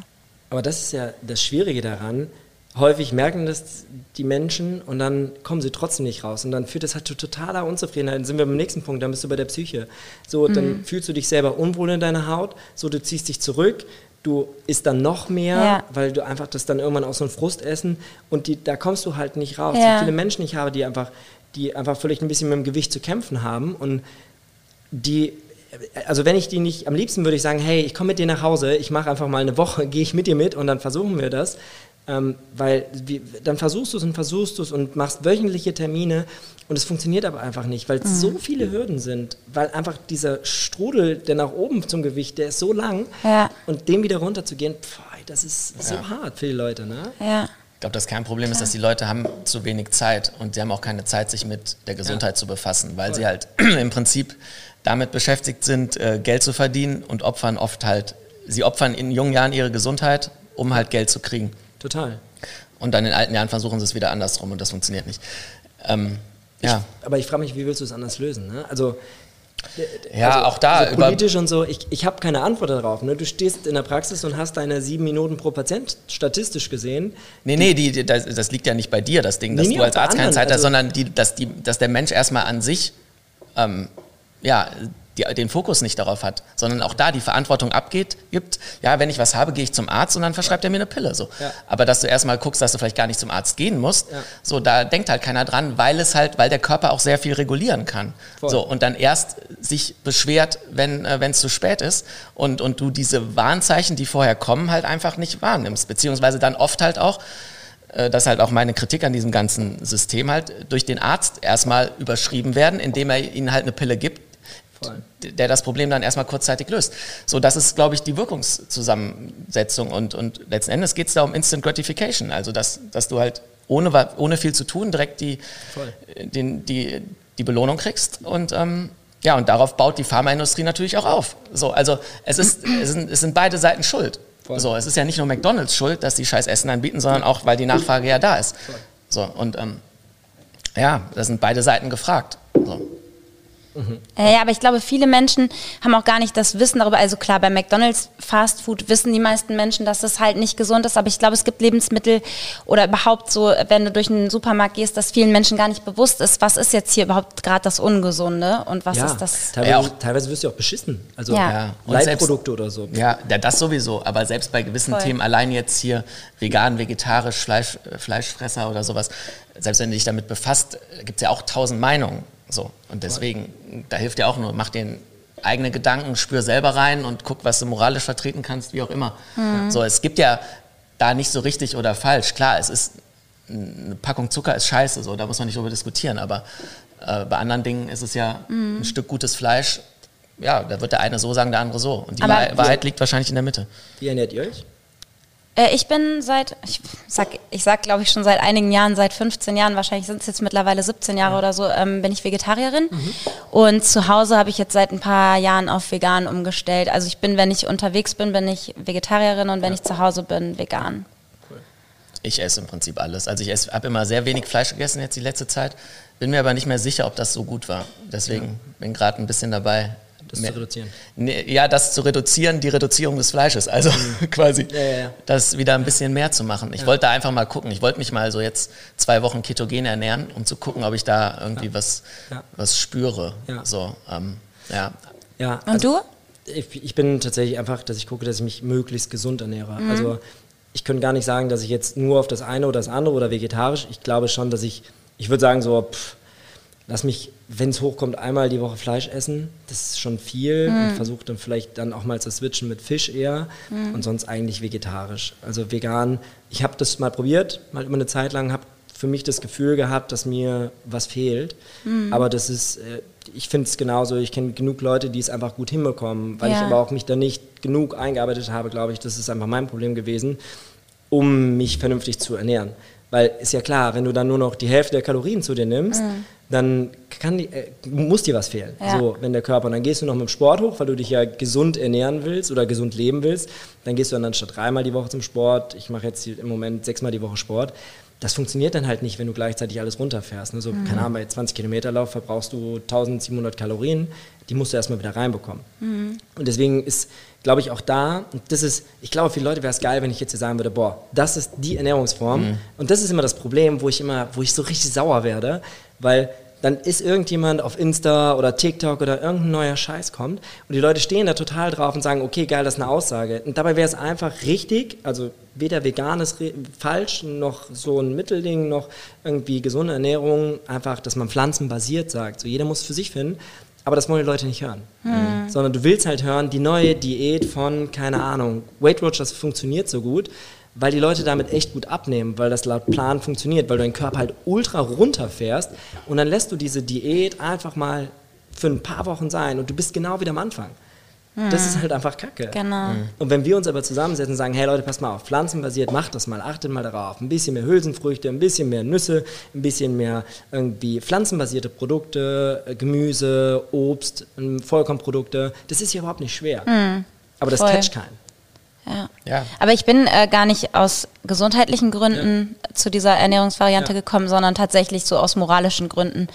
Aber das ist ja das Schwierige daran. Häufig merken das die Menschen und dann kommen sie trotzdem nicht raus. Und dann führt das halt zu totaler Unzufriedenheit. Dann sind wir beim nächsten Punkt, dann bist du bei der Psyche. So, Mhm. dann fühlst du dich selber unwohl in deiner Haut, so du ziehst dich zurück, du isst dann noch mehr, Ja. weil du einfach das dann irgendwann aus so ein Frustessen und die, da kommst du halt nicht raus. Ja. Wie viele Menschen ich habe, die einfach, die einfach vielleicht ein bisschen mit dem Gewicht zu kämpfen haben und die, also wenn ich die nicht, am liebsten würde ich sagen, hey, ich komme mit dir nach Hause, ich mache einfach mal eine Woche, gehe ich mit dir mit und dann versuchen wir das. Ähm, weil wie, dann versuchst du es und versuchst du es und machst wöchentliche Termine und es funktioniert aber einfach nicht, weil es so viele Hürden sind, weil einfach dieser Strudel, der nach oben zum Gewicht, der ist so lang Ja. und dem wieder runterzugehen, pf, das ist so Ja. hart für die Leute, ne? Ja. Ich glaube, das Kernproblem ist, dass die Leute haben zu wenig Zeit und sie haben auch keine Zeit, sich mit der Gesundheit zu befassen, weil sie halt im Prinzip damit beschäftigt sind, äh, Geld zu verdienen und opfern oft halt, sie opfern in jungen Jahren ihre Gesundheit, um halt Geld zu kriegen. Total. Und dann in alten Jahren versuchen sie es wieder andersrum und das funktioniert nicht. Ähm, ja. Aber ich frage mich, wie willst du es anders lösen? Ne? Also, ja, auch da also politisch und so, ich, ich habe keine Antwort darauf. Ne? Du stehst in der Praxis und hast deine sieben Minuten pro Patient statistisch gesehen. Nee, nee, die, die, das, das liegt ja nicht bei dir, das Ding, dass Nee, du als Arzt keine anderen, Zeit hast, also- sondern die, dass, die, dass der Mensch erstmal an sich ähm, ja, die, den Fokus nicht darauf hat, sondern auch da die Verantwortung abgeht, gibt, ja, wenn ich was habe, gehe ich zum Arzt und dann verschreibt er mir eine Pille. So. Ja. Aber dass du erstmal guckst, dass du vielleicht gar nicht zum Arzt gehen musst, Ja. so, da denkt halt keiner dran, weil es halt, weil der Körper auch sehr viel regulieren kann. Voll. So, und dann erst sich beschwert, wenn äh, es zu spät ist und, und du diese Warnzeichen, die vorher kommen, halt einfach nicht wahrnimmst. Beziehungsweise dann oft halt auch, äh, das ist halt auch meine Kritik an diesem ganzen System halt, durch den Arzt erstmal überschrieben werden, indem er ihnen halt eine Pille gibt, der das Problem dann erstmal kurzzeitig löst. So, das ist, glaube ich, die Wirkungszusammensetzung und, und letzten Endes geht es da um Instant Gratification, also dass, dass du halt ohne, ohne viel zu tun direkt die, Voll. den, die, die Belohnung kriegst und ähm, ja, und darauf baut die Pharmaindustrie natürlich auch auf. So, also es, ist, es, sind, es sind beide Seiten schuld. Voll. So, es ist ja nicht nur McDonalds schuld, dass die scheiß Essen anbieten, sondern auch, weil die Nachfrage ja da ist. So, und ähm, ja, da sind beide Seiten gefragt. So. Äh, Ja, aber ich glaube, viele Menschen haben auch gar nicht das Wissen darüber. Also klar, bei McDonalds Fast Food wissen die meisten Menschen, dass das halt nicht gesund ist. Aber ich glaube, es gibt Lebensmittel oder überhaupt so, wenn du durch einen Supermarkt gehst, dass vielen Menschen gar nicht bewusst ist, was ist jetzt hier überhaupt gerade das Ungesunde und was ja, ist das. Teilweise, Ja, auch- teilweise wirst du auch beschissen. Also Ja. Leitprodukte oder so. Ja, ja, das sowieso. Aber selbst bei gewissen Voll. Themen, allein jetzt hier vegan, vegetarisch, Fleisch, äh, Fleischfresser oder sowas, selbst wenn du dich damit befasst, gibt es ja auch tausend Meinungen. So. Und deswegen, da hilft ja auch nur, mach den eigene Gedanken, spür selber rein und guck, was du moralisch vertreten kannst, wie auch immer. So, es gibt ja da nicht so richtig oder falsch. Klar, es ist eine Packung Zucker ist scheiße, so, da muss man nicht drüber diskutieren, aber äh, bei anderen Dingen ist es ja ein Stück gutes Fleisch. Ja, da wird der eine so sagen, der andere so. Und die Aber- Wahrheit liegt wahrscheinlich in der Mitte. Wie ernährt ihr euch? Äh, ich bin seit, ich sag, ich sag glaube ich schon seit einigen Jahren, seit 15 Jahren, wahrscheinlich sind es jetzt mittlerweile 17 Jahre oder so, ähm, bin ich Vegetarierin. Und zu Hause habe ich jetzt seit ein paar Jahren auf vegan umgestellt. Also ich bin, wenn ich unterwegs bin, bin ich Vegetarierin und wenn ich zu Hause bin, vegan. Ich esse im Prinzip alles. Also ich habe immer sehr wenig Fleisch gegessen jetzt die letzte Zeit, bin mir aber nicht mehr sicher, ob das so gut war. Deswegen bin gerade ein bisschen dabei, das Mehr- zu reduzieren. Nee, ja, das zu reduzieren, die Reduzierung des Fleisches. Also quasi Mhm. Ja, ja, ja. das wieder ein bisschen mehr zu machen. Ich wollte da einfach mal gucken. Ich wollte mich mal so jetzt zwei Wochen ketogen ernähren, um zu gucken, ob ich da irgendwie was, Ja. was spüre. Ja. So, ähm, ja. Ja, Und also du? Ich, ich bin tatsächlich einfach, dass ich gucke, dass ich mich möglichst gesund ernähre. Mhm. Also ich könnte gar nicht sagen, dass ich jetzt nur auf das eine oder das andere oder vegetarisch. Ich glaube schon, dass ich, ich würde sagen so, pff, lass mich, wenn es hochkommt, einmal die Woche Fleisch essen. Das ist schon viel Mhm. und versuche dann vielleicht dann auch mal zu switchen mit Fisch eher Mhm. und sonst eigentlich vegetarisch. Also vegan. Ich habe das mal probiert, mal immer eine Zeit lang, habe für mich das Gefühl gehabt, dass mir was fehlt. Mhm. Aber das ist, äh, ich finde es genauso. Ich kenne genug Leute, die es einfach gut hinbekommen, weil ich Ja. aber auch mich da nicht genug eingearbeitet habe, glaube ich. Das ist einfach mein Problem gewesen, um mich vernünftig zu ernähren. Weil ist ja klar, wenn du dann nur noch die Hälfte der Kalorien zu dir nimmst, dann kann die, äh, muss dir was fehlen. Ja. So, wenn der Körper, und dann gehst du noch mit dem Sport hoch, weil du dich ja gesund ernähren willst oder gesund leben willst, dann gehst du dann anstatt dreimal die Woche zum Sport, ich mache jetzt im Moment sechsmal die Woche Sport, das funktioniert dann halt nicht, wenn du gleichzeitig alles runterfährst. Ne? So, keine Ahnung, bei 20 Kilometer Lauf verbrauchst du 1700 Kalorien, die musst du erstmal wieder reinbekommen. Und deswegen ist, glaube ich, auch da, und das ist, ich glaube, für viele Leute wäre es geil, wenn ich jetzt hier sagen würde, boah, das ist die Ernährungsform. Und das ist immer das Problem, wo ich immer, wo ich so richtig sauer werde, weil dann ist irgendjemand auf Insta oder TikTok oder irgendein neuer Scheiß kommt und die Leute stehen da total drauf und sagen, okay, geil, das ist eine Aussage. Und dabei wäre es einfach richtig, also weder vegan ist falsch, noch so ein Mittelding, noch irgendwie gesunde Ernährung, einfach, dass man pflanzenbasiert sagt. So jeder muss es für sich finden, aber das wollen die Leute nicht hören. Sondern du willst halt hören, die neue Diät von, keine Ahnung, Weight Watchers funktioniert so gut, weil die Leute damit echt gut abnehmen, weil das laut Plan funktioniert, weil du deinen Körper halt ultra runterfährst und dann lässt du diese Diät einfach mal für ein paar Wochen sein und du bist genau wieder am Anfang. Das ist halt einfach Kacke. Genau. Und wenn wir uns aber zusammensetzen und sagen, hey Leute, passt mal auf, pflanzenbasiert, macht das mal, achtet mal darauf, ein bisschen mehr Hülsenfrüchte, ein bisschen mehr Nüsse, ein bisschen mehr irgendwie pflanzenbasierte Produkte, äh, Gemüse, Obst, ähm, Vollkornprodukte, das ist ja überhaupt nicht schwer. Aber das Voll. catcht keinen. Ja. Ja. Aber ich bin äh, gar nicht aus gesundheitlichen Gründen zu dieser Ernährungsvariante Ja. gekommen, sondern tatsächlich so aus moralischen Gründen.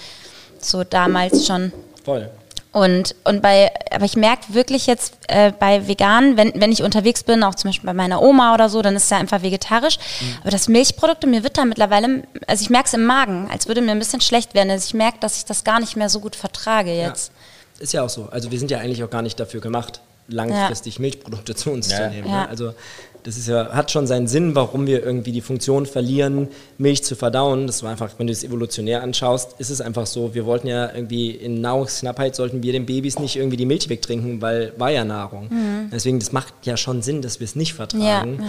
So damals schon. Voll. Und, und bei, aber ich merke wirklich jetzt äh, bei Veganen, wenn, wenn ich unterwegs bin, auch zum Beispiel bei meiner Oma oder so, dann ist es ja einfach vegetarisch. Mhm. Aber das Milchprodukte, mir wird da mittlerweile, also ich merke es im Magen, als würde mir ein bisschen schlecht werden. Also ich merke, dass ich das gar nicht mehr so gut vertrage jetzt. Ja. Ist ja auch so. Also wir sind ja eigentlich auch gar nicht dafür gemacht, langfristig Milchprodukte zu uns Ja. zu nehmen. Ja. Ne? Also das ist ja, hat schon seinen Sinn, warum wir irgendwie die Funktion verlieren, Milch zu verdauen. Das war einfach, wenn du es evolutionär anschaust, ist es einfach so, wir wollten ja irgendwie in Nahrungsknappheit sollten wir den Babys nicht irgendwie die Milch wegtrinken, weil war ja Nahrung. Deswegen, das macht ja schon Sinn, dass wir es nicht vertragen.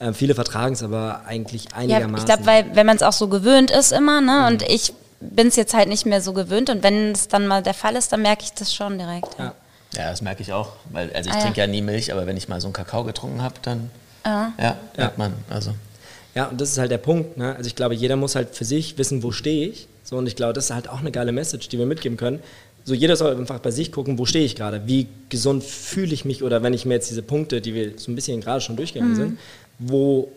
Ja, Äh, viele vertragen es aber eigentlich Ja, einigermaßen. ich glaube, weil wenn man es auch so gewöhnt ist immer, ne, und ich bin es jetzt halt nicht mehr so gewöhnt und wenn es dann mal der Fall ist, dann merke ich das schon direkt. ja. Ja, das merke ich auch. Weil, also ich Ah, ja. trinke ja nie Milch, aber wenn ich mal so einen Kakao getrunken habe, dann ja, merkt man. Also. Ja, und das ist halt der Punkt. Ne? Also ich glaube, jeder muss halt für sich wissen, wo stehe ich. So, und ich glaube, das ist halt auch eine geile Message, die wir mitgeben können. So, jeder soll einfach bei sich gucken, wo stehe ich gerade, wie gesund fühle ich mich oder wenn ich mir jetzt diese Punkte, die wir so ein bisschen gerade schon durchgegangen sind, wo,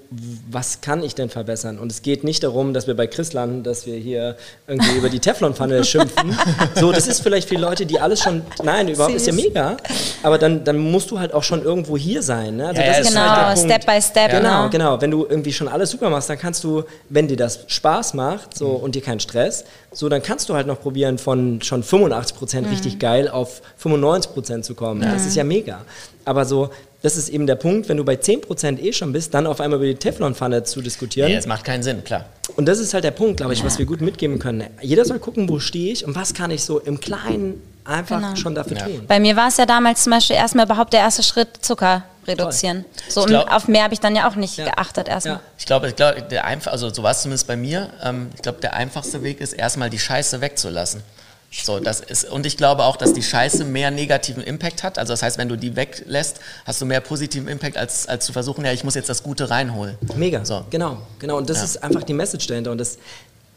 was kann ich denn verbessern? Und es geht nicht darum, dass wir bei Chris landen, dass wir hier irgendwie über die Teflonpfanne schimpfen. So, das ist vielleicht für Leute, die alles schon, nein, überhaupt ist ja Süß. mega, aber dann, dann musst du halt auch schon irgendwo hier sein. Ne? Also Ja, das ist Genau, halt Punkt. Step by Step. Genau, ne? genau. Wenn du irgendwie schon alles super machst, dann kannst du, wenn dir das Spaß macht so, und dir keinen Stress, so, dann kannst du halt noch probieren, von schon 85 Prozent richtig geil auf 95 Prozent zu kommen. Das ist ja mega. Aber so, das ist eben der Punkt, wenn du bei 10 Prozent eh schon bist, dann auf einmal über die Teflonpfanne zu diskutieren. Nee, das macht keinen Sinn, klar. Und das ist halt der Punkt, glaube ich, was wir gut mitgeben können. Jeder soll gucken, wo stehe ich und was kann ich so im Kleinen einfach Genau. schon dafür Ja. tun. Bei mir war es ja damals zum Beispiel erstmal überhaupt der erste Schritt, Zucker reduzieren. So, glaub- auf mehr habe ich dann ja auch nicht Ja. geachtet erstmal. Ja. Ich glaube, der einfach, also so war es zumindest bei mir. Ähm, ich glaube, der einfachste Weg ist, erstmal die Scheiße wegzulassen. So, das ist, und ich glaube auch, dass die Scheiße mehr negativen Impact hat. Also das heißt, wenn du die weglässt, hast du mehr positiven Impact, als, als zu versuchen, ja, ich muss jetzt das Gute reinholen. Mega. So. Genau, genau. Und das Ja. ist einfach die Message dahinter. Und das,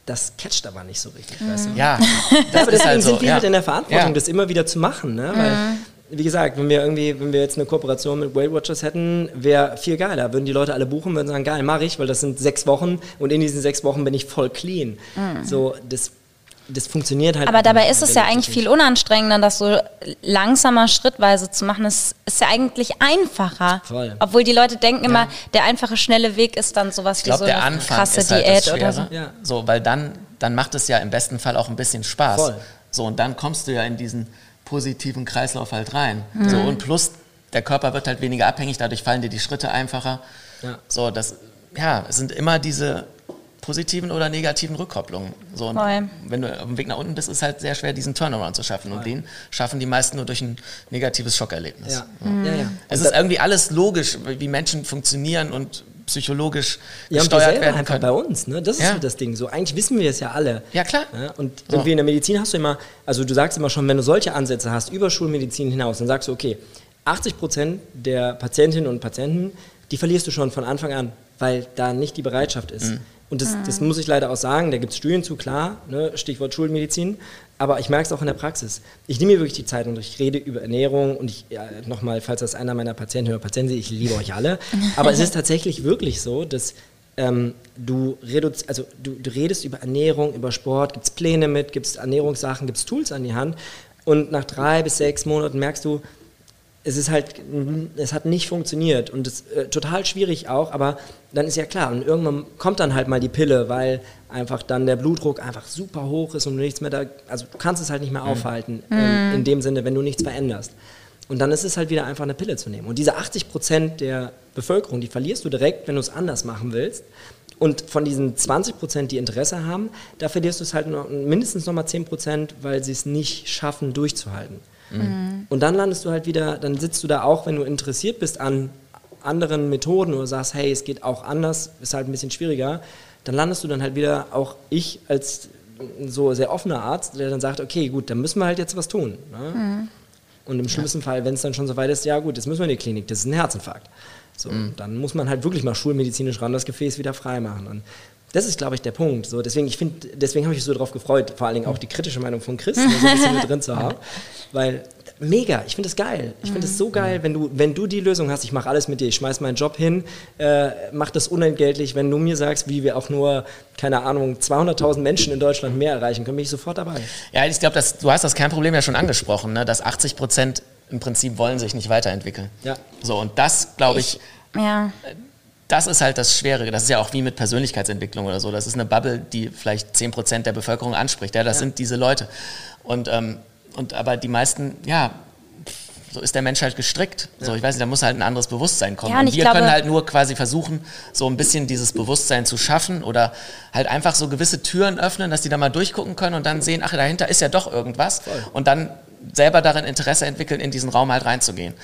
das catcht aber nicht so richtig, weißt du? Ja, das aber ist deswegen halt so. sind wir ja. halt in der Verantwortung, Ja. das immer wieder zu machen. Ne? Weil, wie gesagt, wenn wir irgendwie, wenn wir jetzt eine Kooperation mit Weight Watchers hätten, wäre viel geiler. Würden die Leute alle buchen, würden sagen, geil, mache ich, weil das sind sechs Wochen und in diesen sechs Wochen bin ich voll clean. So, das das funktioniert halt. Aber dabei ist es ja eigentlich viel unanstrengender, das so langsamer, schrittweise zu machen. Das ist ja eigentlich einfacher. Voll. Obwohl die Leute denken immer, der einfache, schnelle Weg ist dann sowas Ich wie glaube, so der eine Anfang krasse ist halt Diät oder so. Ja. So, weil dann, dann macht es ja im besten Fall auch ein bisschen Spaß. Voll. So, und dann kommst du ja in diesen positiven Kreislauf halt rein. Mhm. So, und plus, der Körper wird halt weniger abhängig, dadurch fallen dir die Schritte einfacher. Ja. So, das, ja, es sind immer diese positiven oder negativen Rückkopplungen. So, und Voll. wenn du auf dem Weg nach unten bist, ist es halt sehr schwer, diesen Turnaround zu schaffen. Und den schaffen die meisten nur durch ein negatives Schockerlebnis. Ja, Mhm. ja, ja. Es ist irgendwie alles logisch, wie Menschen funktionieren und psychologisch Ja, und gesteuert selber werden einfach können. bei uns, ne? Das ist Ja. so das Ding. So, eigentlich wissen wir es ja alle. Ja, klar. Ja, und So. irgendwie in der Medizin hast du immer, also du sagst immer schon, wenn du solche Ansätze hast, über Schulmedizin hinaus, dann sagst du, okay, 80 Prozent der Patientinnen und Patienten, die verlierst du schon von Anfang an, weil da nicht die Bereitschaft ist. Mhm. Und das, das muss ich leider auch sagen, da gibt es Studien zu, klar, ne? Stichwort Schulmedizin, aber ich merke es auch in der Praxis. Ich nehme mir wirklich die Zeit und ich rede über Ernährung und ich, ja, nochmal, falls das einer meiner Patienten oder Patienten ich liebe euch alle, aber es ist tatsächlich wirklich so, dass ähm, du, reduzi also du, du redest über Ernährung, über Sport, gibt es Pläne mit, gibt es Ernährungssachen, gibt es Tools an die Hand und nach drei bis sechs Monaten merkst du, es ist halt, es hat nicht funktioniert und es äh, total schwierig auch, aber dann ist ja klar und irgendwann kommt dann halt mal die Pille, weil einfach dann der Blutdruck einfach super hoch ist und du nichts mehr da, also du kannst es halt nicht mehr aufhalten, ähm, in dem Sinne, wenn du nichts veränderst. Und dann ist es halt wieder einfach eine Pille zu nehmen. Und diese 80 Prozent der Bevölkerung, die verlierst du direkt, wenn du es anders machen willst. Und von diesen 20 Prozent, die Interesse haben, da verlierst du es halt noch, mindestens nochmal 10 Prozent, weil sie es nicht schaffen, durchzuhalten. Und dann landest du halt wieder, dann sitzt du da auch, wenn du interessiert bist an anderen Methoden oder sagst, hey, es geht auch anders, ist halt ein bisschen schwieriger, dann landest du dann halt wieder, auch ich als so sehr offener Arzt, der dann sagt, okay, gut, dann müssen wir halt jetzt was tun. Ne? Und im schlimmsten Fall, wenn es dann schon so weit ist, ja gut, jetzt müssen wir in die Klinik, das ist ein Herzinfarkt. So, Dann muss man halt wirklich mal schulmedizinisch ran das Gefäß wieder freimachen. Und das ist, glaube ich, der Punkt. So, deswegen ich find, deswegen habe ich mich so darauf gefreut, vor allen Dingen auch die kritische Meinung von Chris ne, so ein bisschen mit drin zu haben. Weil, mega, ich finde das geil. Ich finde es so geil, wenn du, wenn du die Lösung hast, ich mache alles mit dir, ich schmeiß meinen Job hin, äh, mach das unentgeltlich, wenn du mir sagst, wie wir auch nur, keine Ahnung, 200.000 Menschen in Deutschland mehr erreichen können, bin ich sofort dabei. Ja, ich glaube, du hast das Kernproblem ja schon angesprochen, ne? dass 80 Prozent im Prinzip wollen sich nicht weiterentwickeln. Ja. So, und das, glaube ich, Ja. Das ist halt das Schwere. Das ist ja auch wie mit Persönlichkeitsentwicklung oder so. Das ist eine Bubble, die vielleicht 10 Prozent der Bevölkerung anspricht. Ja, das sind diese Leute. Und, ähm, und aber die meisten, ja, so ist der Mensch halt gestrickt. So, ich weiß nicht, da muss halt ein anderes Bewusstsein kommen. Ja, und und wir glaube- können halt nur quasi versuchen, so ein bisschen dieses Bewusstsein zu schaffen oder halt einfach so gewisse Türen öffnen, dass die da mal durchgucken können und dann sehen, ach, dahinter ist ja doch irgendwas. Und dann selber darin Interesse entwickeln, in diesen Raum halt reinzugehen.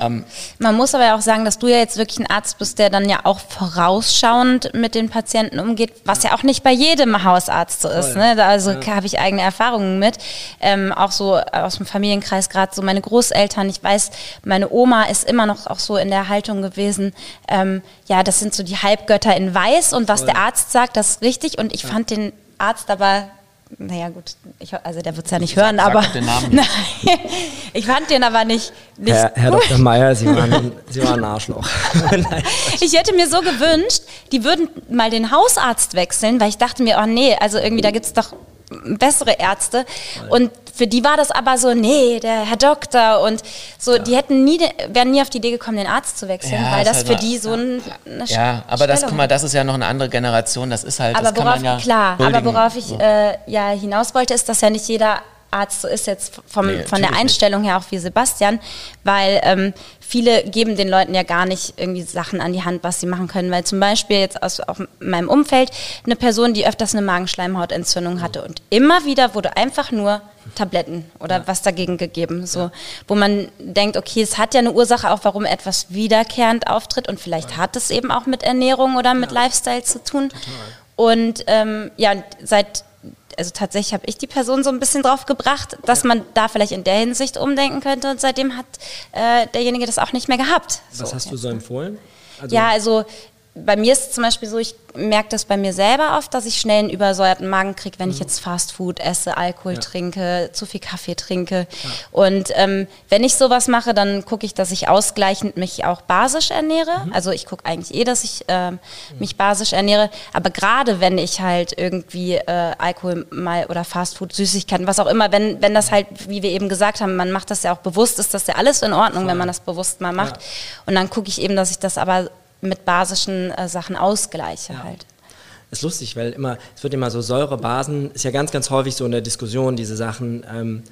Ähm, Man muss aber ja auch sagen, dass du ja jetzt wirklich ein Arzt bist, der dann ja auch vorausschauend mit den Patienten umgeht, was ja auch nicht bei jedem Hausarzt so ist. Ne? Da Also habe ich eigene Erfahrungen mit. Ähm, auch so aus dem Familienkreis, gerade so meine Großeltern. Ich weiß, meine Oma ist immer noch auch so in der Haltung gewesen, ähm, ja, das sind so die Halbgötter in Weiß und was der Arzt sagt, das ist richtig. Und ich fand den Arzt aber naja gut, ich, also der wird es ja nicht hören, sag aber doch den Namen nicht. Nein, ich fand den aber nicht, nicht Herr, Herr gut. Dr. Meyer, Sie waren, Sie waren ein Arschloch. Nein. Ich hätte mir so gewünscht, die würden mal den Hausarzt wechseln, weil ich dachte mir, oh nee, also irgendwie, da gibt es doch bessere Ärzte. Und für die war das aber so, nee, der Herr Doktor und so, die hätten nie, wären nie auf die Idee gekommen, den Arzt zu wechseln, Ja, weil das halt für wahr. die so ein, eine ja, aber das, Stellung guck mal, das ist ja noch eine andere Generation. Das ist halt, aber das kann worauf, man ja klar, aber huldigen. worauf ich äh, ja hinaus wollte, ist, dass ja nicht jeder Arzt so ist jetzt vom, Nee, von der nicht. Einstellung her auch wie Sebastian, weil ähm, viele geben den Leuten ja gar nicht irgendwie Sachen an die Hand, was sie machen können, weil zum Beispiel jetzt aus auch meinem Umfeld eine Person, die öfters eine Magenschleimhautentzündung hatte und immer wieder wurde einfach nur Tabletten oder was dagegen gegeben, so. Wo man denkt, okay, es hat ja eine Ursache auch, warum etwas wiederkehrend auftritt und vielleicht hat es eben auch mit Ernährung oder mit Lifestyle zu tun. Und ähm, ja, seit, also tatsächlich habe ich die Person so ein bisschen drauf gebracht, dass man da vielleicht in der Hinsicht umdenken könnte und seitdem hat äh, derjenige das auch nicht mehr gehabt. Was So, hast du so empfohlen? Also, Ja, also bei mir ist es zum Beispiel so, ich merke das bei mir selber oft, dass ich schnell einen übersäuerten Magen kriege, wenn ich jetzt Fast Food esse, Alkohol Ja. trinke, zu viel Kaffee trinke. Und ähm, wenn ich sowas mache, dann gucke ich, dass ich ausgleichend mich auch basisch ernähre. Also ich gucke eigentlich eh, dass ich ähm, mich basisch ernähre. Aber gerade wenn ich halt irgendwie äh, Alkohol mal oder Fast Food, Süßigkeiten, was auch immer, wenn, wenn das halt, wie wir eben gesagt haben, man macht das ja auch bewusst, ist das ja alles in Ordnung, wenn man das bewusst mal macht. Und dann gucke ich eben, dass ich das aber mit basischen äh, Sachen ausgleiche halt. ist lustig, weil immer, es wird immer so Säurebasen, ist ja ganz, ganz häufig so in der Diskussion, diese Sachen, ähm,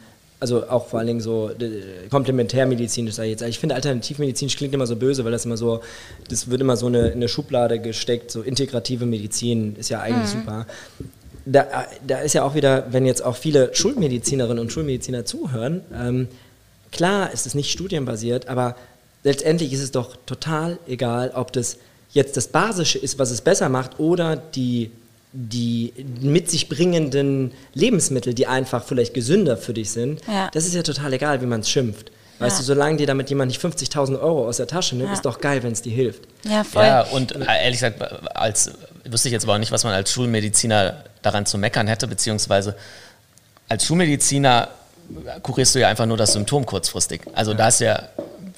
also auch vor allen Dingen so äh, komplementärmedizinisch, sag ich jetzt. Ich finde alternativmedizinisch klingt immer so böse, weil das immer so, das wird immer so eine, in eine Schublade gesteckt, so integrative Medizin ist ja eigentlich super. Da, da ist ja auch wieder, wenn jetzt auch viele Schulmedizinerinnen und Schulmediziner zuhören, ähm, klar ist es nicht studienbasiert, aber letztendlich ist es doch total egal, ob das jetzt das Basische ist, was es besser macht, oder die, die mit sich bringenden Lebensmittel, die einfach vielleicht gesünder für dich sind. Ja. Das ist ja total egal, wie man es schimpft. Weißt Ja. du, solange dir damit jemand nicht 50.000 Euro aus der Tasche nimmt, Ja. ist doch geil, wenn es dir hilft. Ja, voll. Ja, und äh, ehrlich gesagt, als wüsste ich jetzt aber auch nicht, was man als Schulmediziner daran zu meckern hätte, beziehungsweise als Schulmediziner kurierst du ja einfach nur das Symptom kurzfristig. Also da ist ja,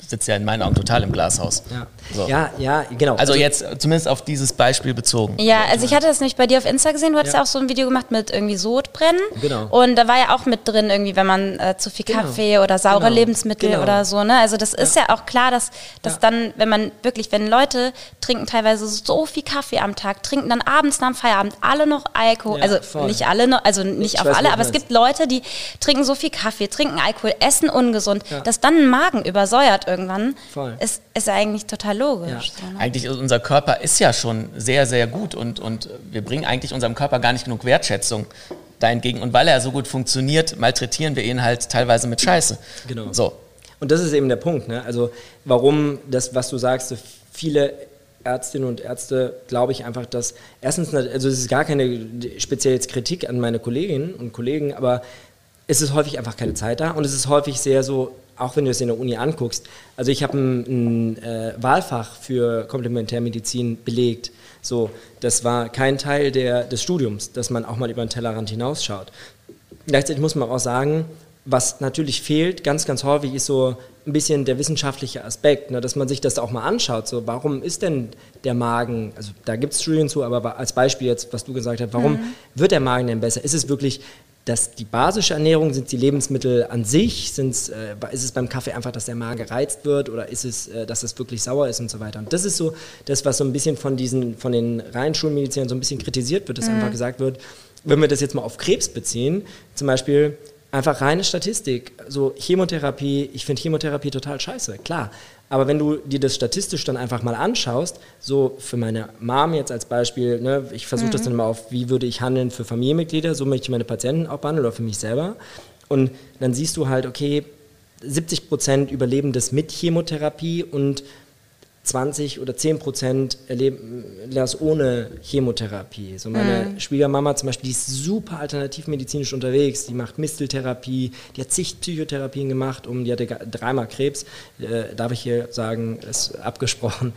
sitzt ja in meinen Augen total im Glashaus. Ja, So. ja, ja, genau. Also jetzt äh, zumindest auf dieses Beispiel bezogen. Ja, also ich hatte das nämlich bei dir auf Insta gesehen. Du hattest ja, Ja. auch so ein Video gemacht mit irgendwie Sodbrennen. Genau. Und da war ja auch mit drin, irgendwie, wenn man äh, zu viel Genau. Kaffee oder saure Genau. Lebensmittel Genau. oder so. Ne? Also das ist ja, auch klar, dass, dass Ja. dann, wenn man wirklich, wenn Leute trinken teilweise so viel Kaffee am Tag, trinken dann abends nach dem Feierabend alle noch Alkohol. Ja, also voll. nicht alle, noch, also nicht Ich auf weiß, alle, aber es gibt Leute, die trinken so viel Kaffee, trinken Alkohol, essen ungesund, Ja. dass dann ein Magen übersäuert irgendwann, Voll. ist, ist eigentlich total logisch. Ja. So, ne? Eigentlich ist unser Körper ist ja schon sehr, sehr gut und, und wir bringen eigentlich unserem Körper gar nicht genug Wertschätzung da entgegen. Und weil er so gut funktioniert, malträtieren wir ihn halt teilweise mit Scheiße. Genau. So. Und das ist eben der Punkt. Ne? Also warum das, was du sagst, so viele Ärztinnen und Ärzte, glaube ich einfach, dass erstens, also es ist gar keine spezielle Kritik an meine Kolleginnen und Kollegen, aber es ist häufig einfach keine Zeit da und es ist häufig sehr so, auch wenn du es in der Uni anguckst. Also ich habe ein, ein äh, Wahlfach für Komplementärmedizin belegt. So, das war kein Teil der, des Studiums, dass man auch mal über den Tellerrand hinausschaut. Gleichzeitig muss man auch sagen, was natürlich fehlt, ganz, ganz häufig, ist so ein bisschen der wissenschaftliche Aspekt, ne, dass man sich das auch mal anschaut. So, warum ist denn der Magen, also da gibt es Studien zu, aber als Beispiel jetzt, was du gesagt hast, warum wird der Magen denn besser? Ist es wirklich dass die basische Ernährung, sind die Lebensmittel an sich, sind's, äh, ist es beim Kaffee einfach, dass der Magen gereizt wird oder ist es, äh, dass es wirklich sauer ist und so weiter. Und das ist so das, was so ein bisschen von diesen, von den reinen Schulmedizinern so ein bisschen kritisiert wird, dass einfach gesagt wird, wenn wir das jetzt mal auf Krebs beziehen, zum Beispiel einfach reine Statistik, so Chemotherapie, ich finde Chemotherapie total scheiße, klar. Aber wenn du dir das statistisch dann einfach mal anschaust, so für meine Mom jetzt als Beispiel, ne, ich versuche das dann mal auf, wie würde ich handeln für Familienmitglieder, so möchte ich meine Patienten auch behandeln oder für mich selber. Und dann siehst du halt, okay, 70 Prozent überleben das mit Chemotherapie und 20 oder 10 Prozent erleben das ohne Chemotherapie. So meine Schwiegermama zum Beispiel, die ist super alternativmedizinisch unterwegs. Die macht Misteltherapie, die hat zig Psychotherapien gemacht, um, die hatte dreimal Krebs, äh, darf ich hier sagen, ist abgesprochen.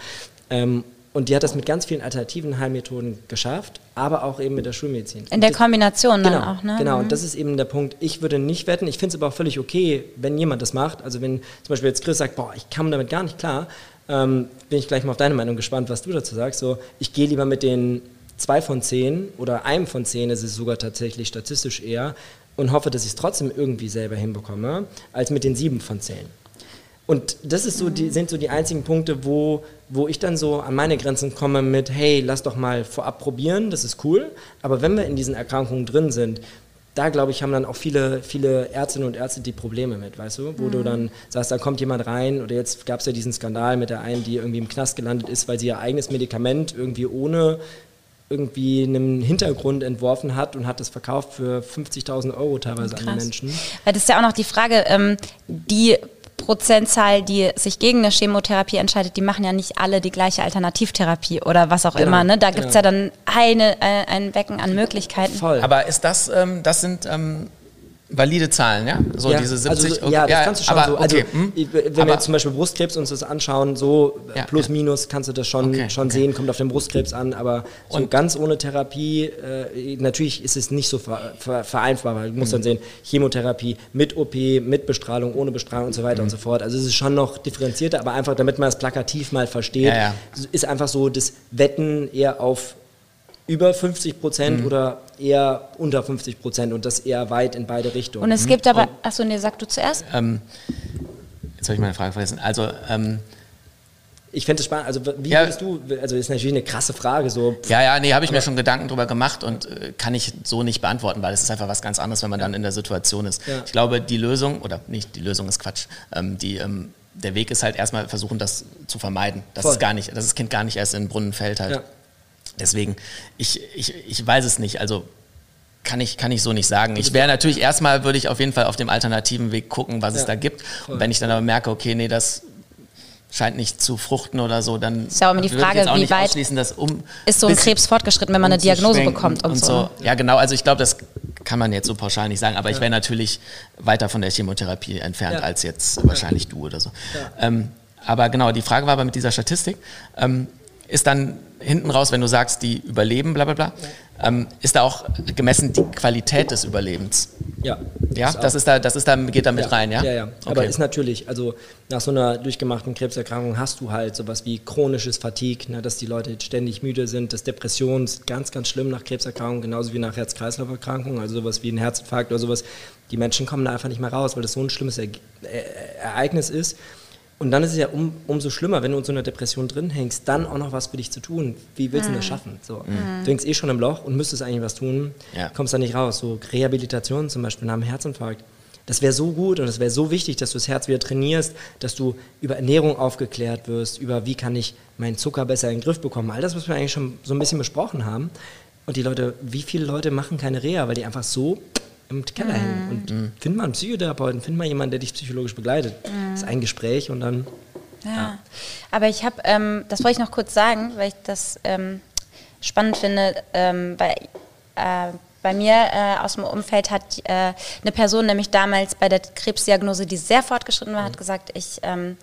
Ähm, und die hat das mit ganz vielen alternativen Heilmethoden geschafft, aber auch eben mit der Schulmedizin. In der Kombination dann Genau, auch, ne? genau. Mhm. Und das ist eben der Punkt. Ich würde nicht wetten. Ich finde es aber auch völlig okay, wenn jemand das macht. Also wenn zum Beispiel jetzt Chris sagt, boah, ich kam damit gar nicht klar, ähm, bin ich gleich mal auf deine Meinung gespannt, was du dazu sagst. So, ich gehe lieber mit den zwei von zehn oder einem von zehn, ist es sogar tatsächlich statistisch eher, und hoffe, dass ich es trotzdem irgendwie selber hinbekomme, als mit den sieben von zehn. Und das ist so die, sind so die einzigen Punkte, wo, wo ich dann so an meine Grenzen komme mit, hey, lass doch mal vorab probieren, das ist cool. Aber wenn wir in diesen Erkrankungen drin sind, da glaube ich, haben dann auch viele, viele Ärztinnen und Ärzte die Probleme mit, weißt du? Wo du dann sagst, da kommt jemand rein oder jetzt gab es ja diesen Skandal mit der einen, die irgendwie im Knast gelandet ist, weil sie ihr eigenes Medikament irgendwie ohne irgendwie einen Hintergrund entworfen hat und hat das verkauft für 50.000 Euro teilweise an die Krass. Menschen. Weil das ist ja auch noch die Frage, ähm, die Prozentzahl, die sich gegen eine Chemotherapie entscheidet, die machen ja nicht alle die gleiche Alternativtherapie oder was auch Genau, immer. Ne? Da gibt es genau. ja dann eine, äh, ein Becken an Möglichkeiten. Voll. Aber ist das, ähm, das sind ähm, valide Zahlen, ja? So ja, diese 70. also, ja, das kannst du schon aber, so. Also, okay, hm? wenn wir Aber- jetzt zum Beispiel Brustkrebs uns das anschauen, so Ja, plus minus kannst du das schon, Okay, schon okay. sehen, kommt auf den Brustkrebs an, aber so Und- ganz ohne Therapie, äh, natürlich ist es nicht so ver, ver, vereinbar, weil du Mhm. musst dann sehen, Chemotherapie mit OP, mit Bestrahlung, ohne Bestrahlung und so weiter Mhm. und so fort. Also es ist schon noch differenzierter, aber einfach, damit man es plakativ mal versteht, ist einfach so das Wetten eher auf über 50 Prozent Mhm. oder eher unter 50 Prozent und das eher weit in beide Richtungen. Und es gibt aber, achso, nee, sag du zuerst. Ähm, jetzt habe ich meine Frage vergessen. Also, ähm, Ich fände es spannend, also wie Ja. würdest du, also ist natürlich eine krasse Frage, so ja, ja, nee, habe ich mir schon Gedanken drüber gemacht und äh, kann ich so nicht beantworten, weil es ist einfach was ganz anderes, wenn man dann in der Situation ist. Ja. Ich glaube, die Lösung, oder nicht, die Lösung ist Quatsch, ähm, die, ähm, der Weg ist halt erstmal versuchen, das zu vermeiden, dass, Voll. es gar nicht, dass das Kind gar nicht erst in den Brunnen fällt halt. Ja. Deswegen, ich, ich, ich weiß es nicht, also kann ich, kann ich so nicht sagen. Ich wäre natürlich erstmal, würde ich auf jeden Fall auf dem alternativen Weg gucken, was es Ja, da gibt. voll. Und wenn ich dann aber merke, okay, nee, das scheint nicht zu fruchten oder so, dann Ist ja auch immer die würde ich Frage, jetzt auch wie nicht weit ausschließen, dass um Ist so ein Krebs fortgeschritten, wenn man eine Diagnose bekommt und, so. Ja, genau. Also ich glaube, das kann man jetzt so pauschal nicht sagen, aber ich wäre natürlich weiter von der Chemotherapie entfernt Ja. als jetzt wahrscheinlich du oder so. Ähm, aber genau, die Frage war aber mit dieser Statistik, ähm, ist dann hinten raus, wenn du sagst, die überleben, bla bla bla, ähm, ist da auch gemessen die Qualität des Überlebens? ja. Ja, auch- das ist da, das ist da, geht da mit rein, ja? Ja, ja. Aber Okay. ist natürlich, also nach so einer durchgemachten Krebserkrankung hast du halt sowas wie chronisches Fatigue, ne, dass die Leute ständig müde sind, das Depression ist ganz, ganz schlimm nach Krebserkrankungen, genauso wie nach Herz-Kreislauf-Erkrankungen, also sowas wie ein Herzinfarkt oder sowas. Die Menschen kommen da einfach nicht mehr raus, weil das so ein schlimmes äh, Ereignis ist. Und dann ist es ja um, umso schlimmer, wenn du in so einer Depression drin hängst, dann auch noch was für dich zu tun. Wie willst du denn das schaffen? So. Du hängst eh schon im Loch und müsstest eigentlich was tun, Ja. kommst da nicht raus. So Rehabilitation zum Beispiel nach einem Herzinfarkt. Das wäre so gut und es wäre so wichtig, dass du das Herz wieder trainierst, dass du über Ernährung aufgeklärt wirst, über wie kann ich meinen Zucker besser in den Griff bekommen. All das, was wir eigentlich schon so ein bisschen besprochen haben. Und die Leute, wie viele Leute machen keine Reha, weil die einfach so im Keller hängen. Und find mal einen Psychotherapeuten, find mal jemanden, der dich psychologisch begleitet. Das ist ein Gespräch und dann. Ja. Aber ich habe, ähm, das wollte ich noch kurz sagen, weil ich das ähm, spannend finde, ähm, weil äh, bei mir äh, aus dem Umfeld hat äh, eine Person nämlich damals bei der Krebsdiagnose, die sehr fortgeschritten war, hat gesagt, ich, ähm,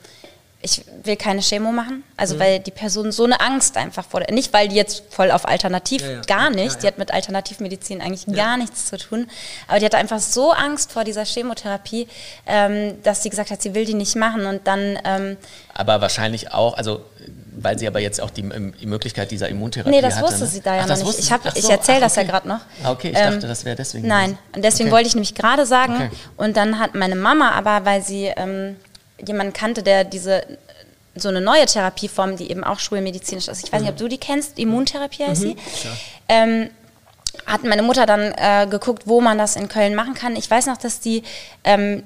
ich will keine Chemo machen. Also weil die Person so eine Angst einfach vor, nicht weil die jetzt voll auf Alternativ, Ja, ja. gar nicht, Ja, die hat mit Alternativmedizin eigentlich gar nichts zu tun, aber die hatte einfach so Angst vor dieser Chemotherapie, ähm, dass sie gesagt hat, sie will die nicht machen und dann... Ähm, Aber wahrscheinlich auch, also weil sie aber jetzt auch die, die Möglichkeit dieser Immuntherapie Nee, das hatte. wusste ne? sie da ja Ach, noch nicht. Ich, hab- Ach ich so, erzähle das ja gerade noch. Ah, Okay, ich Ähm, dachte, das wäre deswegen. Nein, und deswegen Okay. wollte ich nämlich gerade sagen, Okay. und dann hat meine Mama aber, weil sie ähm, jemanden kannte, der diese so eine neue Therapieform, die eben auch schulmedizinisch ist. Ich weiß nicht, ob du die kennst, Immuntherapie heißt sie. Ähm, hat meine Mutter dann äh, geguckt, wo man das in Köln machen kann. Ich weiß noch, dass die ähm,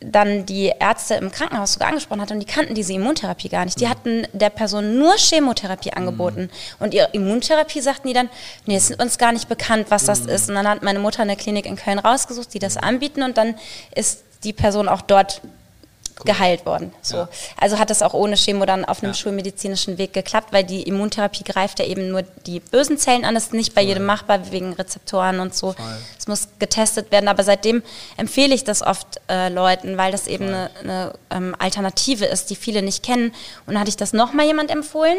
dann die Ärzte im Krankenhaus sogar angesprochen hat und die kannten diese Immuntherapie gar nicht. Die hatten der Person nur Chemotherapie angeboten. Und ihre Immuntherapie sagten die dann, nee, es ist uns gar nicht bekannt, was das ist. Und dann hat meine Mutter eine Klinik in Köln rausgesucht, die das anbieten und dann ist die Person auch dort geheilt worden. So. Also hat das auch ohne Chemo dann auf einem schulmedizinischen Weg geklappt, weil die Immuntherapie greift ja eben nur die bösen Zellen an. Das ist nicht bei jedem machbar wegen Rezeptoren und so. Es muss getestet werden. Aber seitdem empfehle ich das oft äh, Leuten, weil das eben eine, eine ähm, Alternative ist, die viele nicht kennen. Und dann hatte ich das nochmal jemand empfohlen.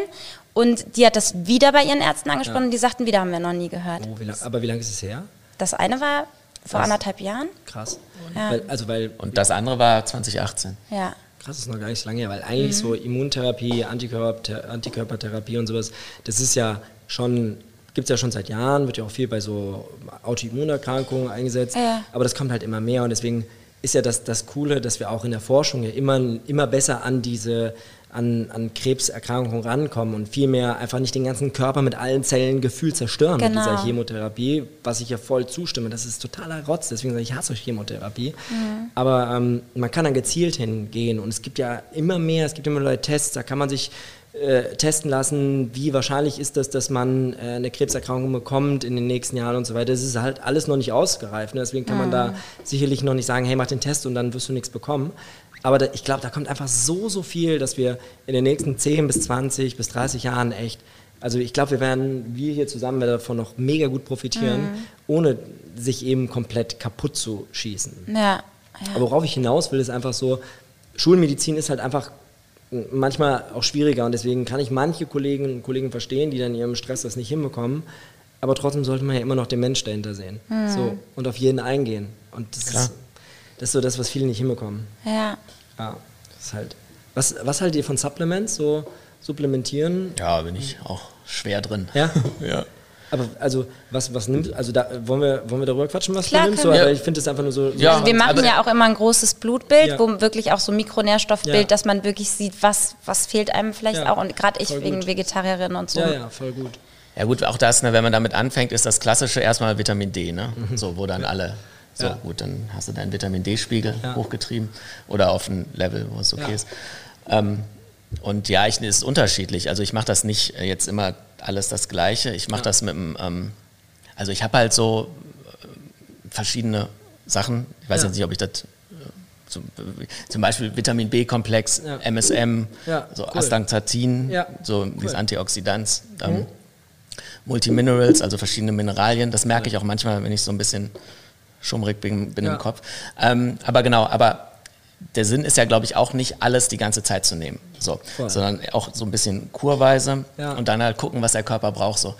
Und die hat das wieder bei ihren Ärzten angesprochen und die sagten, wieder haben wir noch nie gehört. Oh, wie lang, aber wie lange ist es her? Das eine war vor Was? anderthalb Jahren. Krass. Ja. Weil, also, weil Und das andere war 2018. Ja. Krass, ist noch gar nicht so lange her, weil eigentlich so Immuntherapie, Antikörper, Antikörpertherapie und sowas, das ist ja schon, gibt es ja schon seit Jahren, wird ja auch viel bei so Autoimmunerkrankungen eingesetzt, Ja. aber das kommt halt immer mehr und deswegen ist ja das, das Coole, dass wir auch in der Forschung ja immer, immer besser an diese an, an Krebserkrankungen rankommen und vielmehr einfach nicht den ganzen Körper mit allen Zellen gefühlt zerstören mit Genau. dieser Chemotherapie, was ich ja voll zustimme. Das ist totaler Rotz, deswegen sage ich, ich hasse Chemotherapie. Aber ähm, man kann dann gezielt hingehen und es gibt ja immer mehr, es gibt immer neue Tests, da kann man sich äh, testen lassen, wie wahrscheinlich ist das, dass man äh, eine Krebserkrankung bekommt in den nächsten Jahren und so weiter. Es ist halt alles noch nicht ausgereift. Ne? Deswegen kann man da sicherlich noch nicht sagen, hey, mach den Test und dann wirst du nichts bekommen. Aber da, ich glaube, da kommt einfach so, so viel, dass wir in den nächsten 10 bis 20 bis 30 Jahren echt Also ich glaube, wir werden, wir hier zusammen werden davon noch mega gut profitieren, Mhm. ohne sich eben komplett kaputt zu schießen. Ja. ja. Aber worauf ich hinaus will, ist einfach so, Schulmedizin ist halt einfach manchmal auch schwieriger und deswegen kann ich manche Kolleginnen und Kollegen verstehen, die dann in ihrem Stress das nicht hinbekommen. Aber trotzdem sollte man ja immer noch den Mensch dahinter sehen. So, und auf jeden eingehen. Und das Klar. ist, ist so das, was viele nicht hinbekommen. ja. Ja, das ist halt. Was, was haltet ihr von Supplements? So supplementieren? Ja, bin ich auch schwer drin. Ja? ja. Aber also, was, was nimmt, also da wollen wir, wollen wir darüber quatschen, was Klar, du nimmst? So, wir. weil ich finde es einfach nur so. Ja. Also wir machen aber- ja auch immer ein großes Blutbild, Ja. wo wirklich auch so Mikronährstoffbild, Ja. dass man wirklich sieht, was, was fehlt einem vielleicht Ja, auch. Und gerade ich voll wegen gut. Vegetarierin und so. ja, ja, voll gut. Ja gut, auch das, ne, wenn man damit anfängt, ist das klassische erstmal Vitamin D, ne? So, wo dann alle, so Mhm. Ja. gut, dann hast du deinen Vitamin D-Spiegel Ja. hochgetrieben oder auf ein Level, wo es okay Ja. ist. Ähm, und ja, ich, es ist unterschiedlich. Also ich mache das nicht äh, jetzt immer alles das Gleiche. Ich mache das mit dem, ähm, also ich habe halt so äh, verschiedene Sachen. Ich weiß jetzt nicht, ob ich das äh, zum, Beispiel Vitamin B-Komplex, Ja. MSM, Ja, so cool. Astaxanthin, Ja, so dieses cool. Antioxidants. Ähm, Multiminerals, also verschiedene Mineralien. Das merke ich auch manchmal, wenn ich so ein bisschen schummrig bin, bin Ja. im Kopf. Ähm, aber genau, aber der Sinn ist ja, glaube ich, auch nicht alles die ganze Zeit zu nehmen, so, Voll. sondern auch so ein bisschen kurweise Ja. und dann halt gucken, was der Körper braucht. So.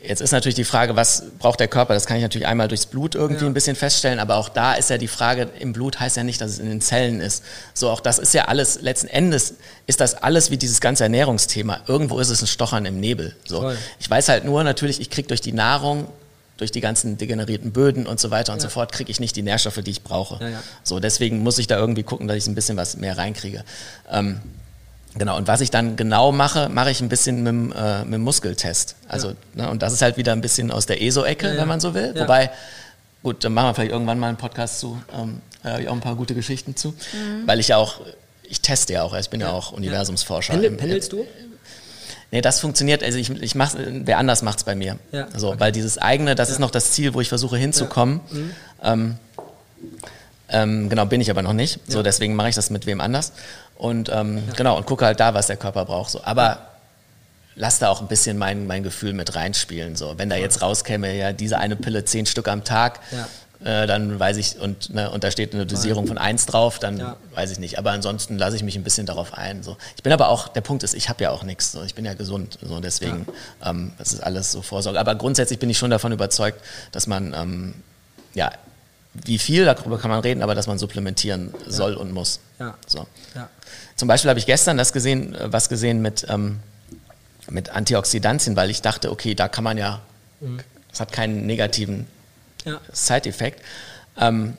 Jetzt ist natürlich die Frage, was braucht der Körper? Das kann ich natürlich einmal durchs Blut irgendwie Ja. ein bisschen feststellen, aber auch da ist ja die Frage, im Blut heißt ja nicht, dass es in den Zellen ist. So, auch das ist ja alles, letzten Endes ist das alles wie dieses ganze Ernährungsthema. Irgendwo ist es ein Stochern im Nebel. So. Voll. Ich weiß halt nur natürlich, ich kriege durch die Nahrung, durch die ganzen degenerierten Böden und so weiter und so fort, kriege ich nicht die Nährstoffe, die ich brauche. Ja, ja. So, deswegen muss ich da irgendwie gucken, dass ich ein bisschen was mehr reinkriege. Ähm, Genau, und was ich dann genau mache, mache ich ein bisschen mit, dem, äh, mit dem Muskeltest. Also, ne, und das ist halt wieder ein bisschen aus der ESO-Ecke, Ja, ja. wenn man so will. Ja. Wobei, gut, dann machen wir vielleicht irgendwann mal einen Podcast zu, ähm, da habe ich auch ein paar gute Geschichten zu. Weil ich ja auch, ich teste ja auch, ich bin ja, auch Universumsforscher. Pendel, pendelst du? Nee, das funktioniert, also ich, ich mach's, wer anders macht es bei mir. Ja, so, okay. Weil dieses eigene, das ist noch das Ziel, wo ich versuche hinzukommen. Ähm, ähm, genau, bin ich aber noch nicht. So, Ja. deswegen mache ich das mit wem anders. Und ähm, genau, und gucke halt da, was der Körper braucht. So. Aber lass da auch ein bisschen mein, mein Gefühl mit reinspielen. So. Wenn da jetzt rauskäme, ja, diese eine Pille zehn Stück am Tag, äh, dann weiß ich, und, ne, und da steht eine Dosierung von eins drauf, dann Ja. weiß ich nicht. Aber ansonsten lasse ich mich ein bisschen darauf ein. So. Ich bin aber auch, der Punkt ist, ich habe ja auch nichts. So. Ich bin ja gesund. So. Deswegen, ähm, das ist alles so Vorsorge. Aber grundsätzlich bin ich schon davon überzeugt, dass man, ähm, ja, wie viel, darüber kann man reden, aber dass man supplementieren soll und muss. Ja. So. Ja. Zum Beispiel habe ich gestern das gesehen, äh, was gesehen mit, ähm, mit Antioxidantien, weil ich dachte, okay, da kann man ja, das hat keinen negativen Ja. Side-Effekt. Ähm,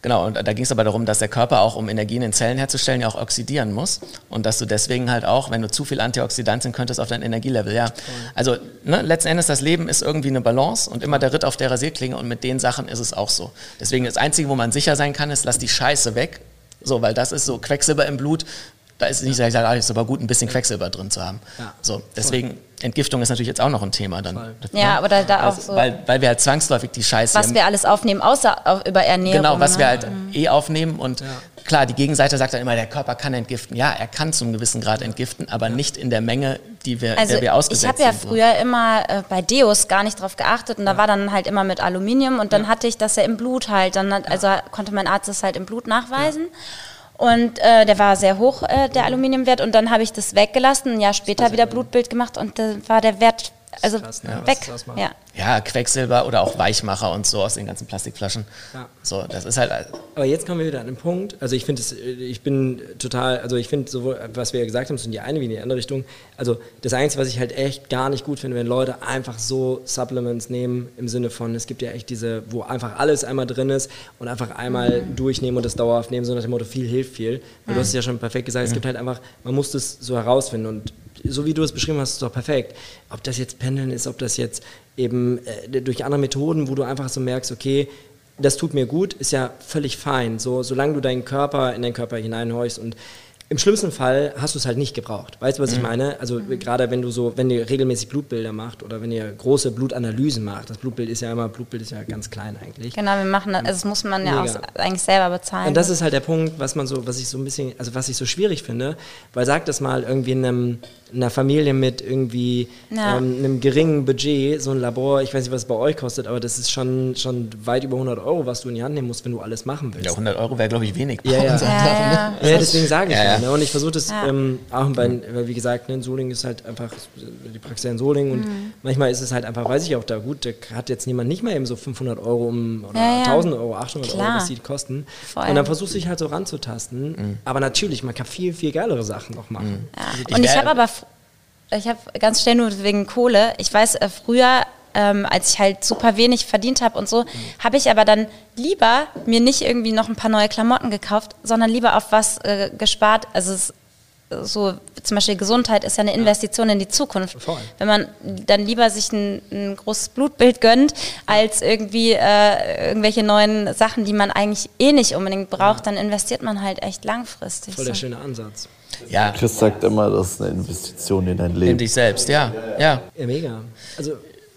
genau, und da ging es aber darum, dass der Körper auch, um Energie in den Zellen herzustellen, ja auch oxidieren muss. Und dass du deswegen halt auch, wenn du zu viel Antioxidantien könntest, auf dein Energielevel, ja. Also ne, letzten Endes, das Leben ist irgendwie eine Balance und immer der Ritt auf der Rasierklinge und mit den Sachen ist es auch so. Deswegen das Einzige, wo man sicher sein kann, ist, lass die Scheiße weg. So, weil das ist so Quecksilber im Blut. Da ist nicht, dass ich sage, ah, ist aber gut, ein bisschen Quecksilber drin zu haben. Ja. So, deswegen, Entgiftung ist natürlich jetzt auch noch ein Thema dann. Voll. Ja, oder da auch so, Weil, weil wir halt zwangsläufig die Scheiße was wir alles aufnehmen, außer auf, über Ernährung. Genau, was ne? wir halt eh aufnehmen und klar, die Gegenseite sagt dann immer, der Körper kann entgiften. Ja, er kann zum gewissen Grad entgiften, aber nicht in der Menge, die wir, Also der wir ausgesetzt ich habe ja sind. früher immer äh, bei Deos gar nicht drauf geachtet und da war dann halt immer mit Aluminium und dann hatte ich das ja im Blut halt. Dann hat, also konnte mein Arzt das halt im Blut nachweisen. Und äh, der war sehr hoch, äh, der Aluminiumwert. Und dann habe ich das weggelassen, ein Jahr später wieder Blutbild gemacht und da war der Wert also krass, ne, weg. Ja. Ja, Quecksilber oder auch Weichmacher und so aus den ganzen Plastikflaschen. Ja. So, das ist halt, Aber jetzt kommen wir wieder an den Punkt. Also ich finde es, ich bin total, also ich finde sowohl, was wir ja gesagt haben, so in die eine wie in die andere Richtung. Also das Einzige, was ich halt echt gar nicht gut finde, wenn Leute einfach so Supplements nehmen, im Sinne von, es gibt ja echt diese, wo einfach alles einmal drin ist und einfach einmal durchnehmen und das dauerhaft nehmen, so nach dem Motto, viel hilft viel. Weil du hast es ja schon perfekt gesagt, es gibt halt einfach, man muss das so herausfinden und so wie du es beschrieben hast, ist doch perfekt. Ob das jetzt Pendeln ist, ob das jetzt eben äh, durch andere Methoden, wo du einfach so merkst, okay, das tut mir gut, ist ja völlig fein. So, solange du deinen Körper in deinen Körper hineinhorchst und im schlimmsten Fall hast du es halt nicht gebraucht. Weißt du, was ich Mhm. meine? Also gerade wenn du so, wenn ihr regelmäßig Blutbilder macht oder wenn ihr große Blutanalysen macht, das Blutbild ist ja immer, Blutbild ist ja ganz klein eigentlich. Genau, wir machen das, also das muss man ja Mega. auch eigentlich selber bezahlen. Und das ist halt der Punkt, was man so, was ich so ein bisschen, also was ich so schwierig finde, weil sag das mal irgendwie in einem, einer Familie mit irgendwie Ja. ähm, einem geringen Budget, so ein Labor, ich weiß nicht, was es bei euch kostet, aber das ist schon, schon weit über 100 Euro, was du in die Hand nehmen musst, wenn du alles machen willst. Ja, 100 Euro wäre, glaube ich, wenig. Ja, ja. uns. ja, ja. Ja, deswegen sage ich ja. Ne? Und ich versuche das Ja. ähm, auch bei, weil wie gesagt, ne, in Solingen ist halt einfach die Praxis in Solingen und Mhm. manchmal ist es halt einfach, weiß ich auch da, gut, da hat jetzt niemand nicht mal eben so 500 Euro um, oder Ja, ja. 1000 Euro, 800 Euro, Klar. was die kosten. Voll. Und dann versuchst du dich halt so ranzutasten. Mhm. Aber natürlich, man kann viel, viel geilere Sachen noch machen. Also Und ich habe aber, ich habe ganz schnell nur wegen Kohle, ich weiß, äh, früher, ähm, als ich halt super wenig verdient habe und so, habe ich aber dann lieber mir nicht irgendwie noch ein paar neue Klamotten gekauft, sondern lieber auf was äh, gespart. Also es, so zum Beispiel Gesundheit ist ja eine Investition in die Zukunft. Voll. Wenn man dann lieber sich ein, ein großes Blutbild gönnt, als irgendwie äh, irgendwelche neuen Sachen, die man eigentlich eh nicht unbedingt braucht, dann investiert man halt echt langfristig. Voll der so. schöne Ansatz. Ja, Chris sagt immer, das ist eine Investition in dein in Leben. dich selbst, ja. ja. Ja, mega. Also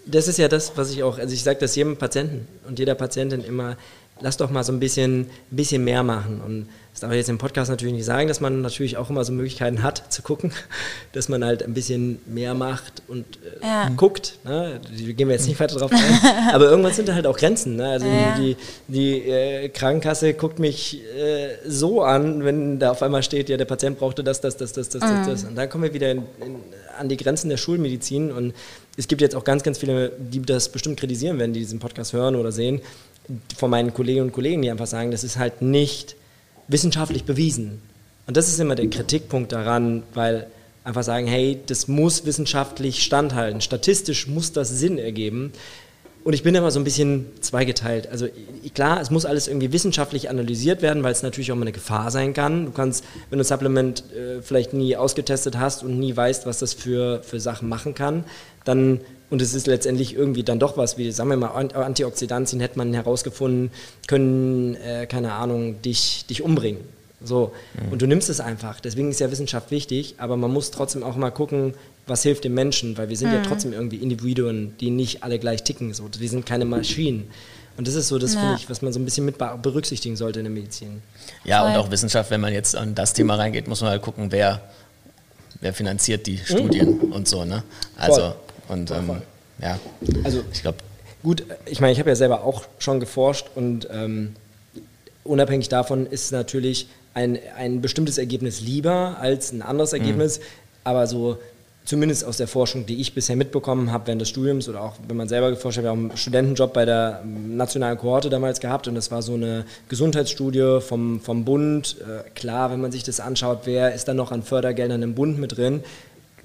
das ist ja das, was ich auch, also ich sage das jedem Patienten und jeder Patientin immer, lass doch mal so ein bisschen, bisschen mehr machen. Und das darf ich jetzt im Podcast natürlich nicht sagen, dass man natürlich auch immer so Möglichkeiten hat zu gucken, dass man halt ein bisschen mehr macht und äh, Ja. guckt. Ne? Die gehen wir jetzt nicht weiter drauf ein. Aber irgendwann sind da halt auch Grenzen. Ne? Also Ja. die, die äh, Krankenkasse guckt mich äh, so an, wenn da auf einmal steht, ja, der Patient brauchte das, das, das, das, das, das, das. Und dann kommen wir wieder in, in, an die Grenzen der Schulmedizin. Und es gibt jetzt auch ganz, ganz viele, die das bestimmt kritisieren werden, die diesen Podcast hören oder sehen, von meinen Kolleginnen und Kollegen, die einfach sagen, das ist halt nicht wissenschaftlich bewiesen. Und das ist immer der Kritikpunkt daran, weil einfach sagen, hey, das muss wissenschaftlich standhalten. Statistisch muss das Sinn ergeben. Und ich bin immer so ein bisschen zweigeteilt. Also klar, es muss alles irgendwie wissenschaftlich analysiert werden, weil es natürlich auch mal eine Gefahr sein kann. Du kannst, wenn du ein Supplement äh, vielleicht nie ausgetestet hast und nie weißt, was das für, für Sachen machen kann, dann, und es ist letztendlich irgendwie dann doch was, wie sagen wir mal, Ant- Antioxidantien hätte man herausgefunden, können, äh, keine Ahnung, dich, dich umbringen. So. Und du nimmst es einfach. Deswegen ist ja Wissenschaft wichtig, aber man muss trotzdem auch mal gucken, was hilft dem Menschen, weil wir sind ja trotzdem irgendwie Individuen, die nicht alle gleich ticken. So. Wir sind keine Maschinen. Und das ist so das, Ja. finde ich, was man so ein bisschen mit be- berücksichtigen sollte in der Medizin. Ja, und Voll. auch Wissenschaft, wenn man jetzt an das Thema reingeht, muss man halt gucken, wer, wer finanziert die Studien und so, ne? Also, Voll. und ähm, ja, Also ich glaube, Gut, ich meine, ich habe ja selber auch schon geforscht und ähm, unabhängig davon ist natürlich ein, ein bestimmtes Ergebnis lieber als ein anderes Ergebnis, aber so zumindest aus der Forschung, die ich bisher mitbekommen habe während des Studiums oder auch wenn man selber geforscht hat, wir haben einen Studentenjob bei der ähm, nationalen Kohorte damals gehabt und das war so eine Gesundheitsstudie vom, vom Bund. Äh, klar, wenn man sich das anschaut, wer ist da noch an Fördergeldern im Bund mit drin?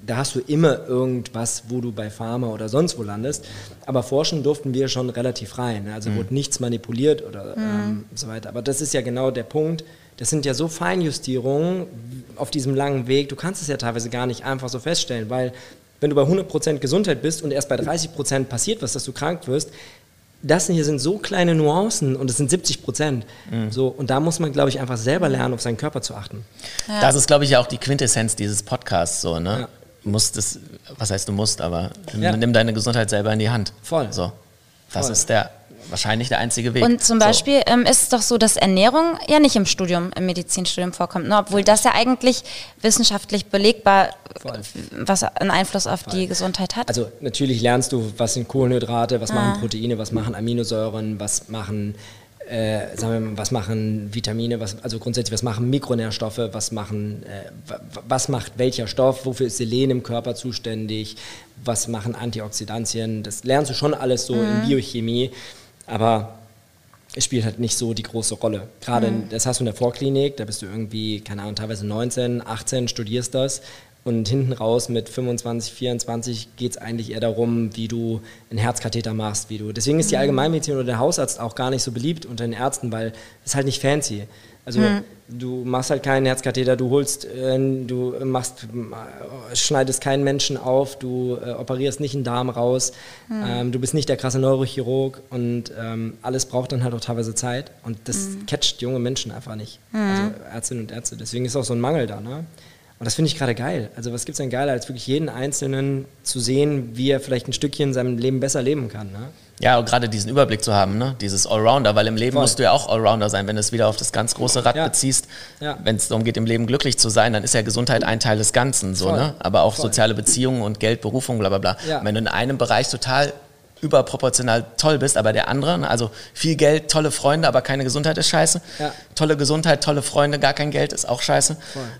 Da hast du immer irgendwas, wo du bei Pharma oder sonst wo landest. Aber forschen durften wir schon relativ frei. Ne? Also wurde nichts manipuliert oder ähm, so weiter. Aber das ist ja genau der Punkt. Das sind ja so Feinjustierungen auf diesem langen Weg. Du kannst es ja teilweise gar nicht einfach so feststellen, weil wenn du bei 100% Gesundheit bist und erst bei 30% passiert was, dass du krank wirst, das hier sind so kleine Nuancen und es sind 70 Prozent. So, und da muss man, glaube ich, einfach selber lernen, auf seinen Körper zu achten. das ist, glaube ich, ja auch die Quintessenz dieses Podcasts, so, ne? Ja. Musst es, was heißt du musst, aber Ja. nimm deine Gesundheit selber in die Hand. Voll. So. Das Voll. ist der, wahrscheinlich der einzige Weg. Und zum So. Beispiel ähm, ist es doch so, dass Ernährung ja nicht im Studium, im Medizinstudium vorkommt, ne? obwohl das ja eigentlich wissenschaftlich belegbar, Voll. was einen Einfluss auf die Gesundheit hat. Also natürlich lernst du, was sind Kohlenhydrate, was machen Proteine, was machen Aminosäuren, was machen, äh, sagen wir mal, was machen Vitamine, was, also grundsätzlich, was machen Mikronährstoffe, was machen, äh, wa- was macht welcher Stoff, wofür ist Selen im Körper zuständig, was machen Antioxidantien, das lernst du schon alles so in Biochemie, aber es spielt halt nicht so die große Rolle. Gerade, in- das hast du in der Vorklinik, da bist du irgendwie, keine Ahnung, teilweise 19, 18, studierst das Und hinten raus mit 25, 24 geht es eigentlich eher darum, wie du einen Herzkatheter machst, wie du. Deswegen ist die Allgemeinmedizin oder der Hausarzt auch gar nicht so beliebt unter den Ärzten, weil es halt nicht fancy. Also Hm. du machst halt keinen Herzkatheter, du holst, äh, du machst, äh, schneidest keinen Menschen auf, du äh, operierst nicht einen Darm raus, Hm. ähm, du bist nicht der krasse Neurochirurg und ähm, alles braucht dann halt auch teilweise Zeit und das Hm. catcht junge Menschen einfach nicht. Also Ärztinnen und Ärzte. Deswegen ist auch so ein Mangel da. Ne? Und das finde ich gerade geil. Also was gibt es denn geiler, als wirklich jeden Einzelnen zu sehen, wie er vielleicht ein Stückchen seinem Leben besser leben kann. Ne? Ja, und gerade diesen Überblick zu haben, ne? dieses Allrounder, weil im Leben Voll. musst du ja auch Allrounder sein, wenn du es wieder auf das ganz große Rad Ja. beziehst. Ja. Wenn es darum geht, im Leben glücklich zu sein, dann ist ja Gesundheit ein Teil des Ganzen, so, Voll. ne? aber auch Voll. soziale Beziehungen und Geld, Berufung, bla bla bla. Ja. Wenn du in einem Bereich total überproportional toll bist, aber der andere, ne? also viel Geld, tolle Freunde, aber keine Gesundheit ist scheiße. Tolle Gesundheit, tolle Freunde, gar kein Geld ist auch scheiße.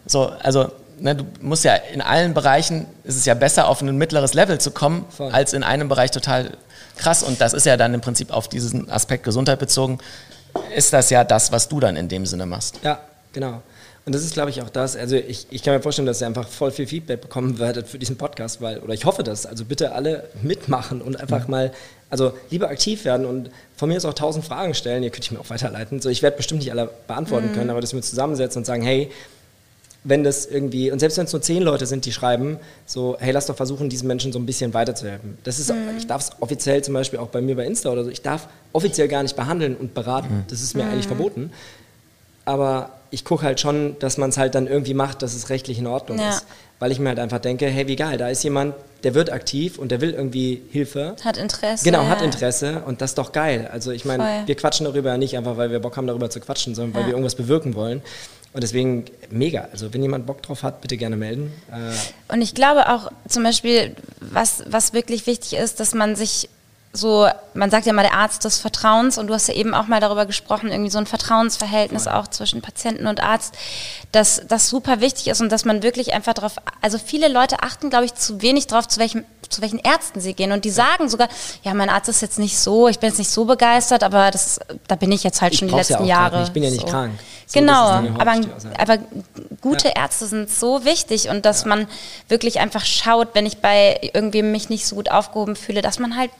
So, also ne, du musst ja in allen Bereichen, ist es ja besser, auf ein mittleres Level zu kommen, Voll. als in einem Bereich total krass. Und das ist ja dann im Prinzip auf diesen Aspekt Gesundheit bezogen, ist das ja das, was du dann in dem Sinne machst. Ja, genau. Und das ist, glaube ich, auch das. Also ich, ich kann mir vorstellen, dass ihr einfach voll viel Feedback bekommen werdet für diesen Podcast, weil, oder ich hoffe das. Also bitte alle mitmachen und einfach mal, also lieber aktiv werden und von mir aus auch tausend Fragen stellen. Ihr könnt ich mir auch weiterleiten. So, ich werde bestimmt nicht alle beantworten können, aber dass wir zusammensetzen und sagen, hey, wenn das irgendwie, und selbst wenn es nur zehn Leute sind, die schreiben, so, hey, lass doch versuchen, diesen Menschen so ein bisschen weiterzuhelfen. Das ist, ich darf es offiziell zum Beispiel auch bei mir bei Insta oder so, ich darf offiziell gar nicht behandeln und beraten. Das ist mir eigentlich verboten. Aber ich gucke halt schon, dass man es halt dann irgendwie macht, dass es rechtlich in Ordnung Ja. ist. Weil ich mir halt einfach denke, hey, wie geil, da ist jemand, der wird aktiv und der will irgendwie Hilfe. Hat Interesse. Genau, hat ja. Interesse und das ist doch geil. Also ich meine, wir quatschen darüber ja nicht einfach, weil wir Bock haben, darüber zu quatschen, sondern weil Ja. wir irgendwas bewirken wollen. Und deswegen mega. Also wenn jemand Bock drauf hat, bitte gerne melden. Äh, Und ich glaube auch zum Beispiel, was, was wirklich wichtig ist, dass man sich so, man sagt ja mal der Arzt des Vertrauens und du hast ja eben auch mal darüber gesprochen, irgendwie so ein Vertrauensverhältnis auch zwischen Patienten und Arzt, dass das super wichtig ist und dass man wirklich einfach darauf, also viele Leute achten, glaube ich, zu wenig darauf, zu welchem zu welchen Ärzten sie gehen und die sagen sogar, ja, mein Arzt ist jetzt nicht so, ich bin jetzt nicht so begeistert, aber das, da bin ich jetzt halt Ich schon die ja letzten grad Jahre. ich bin ja nicht so. krank. So, genau, aber, aber gute Ärzte sind so wichtig und dass man wirklich einfach schaut, wenn ich bei irgendwem mich nicht so gut aufgehoben fühle, dass man halt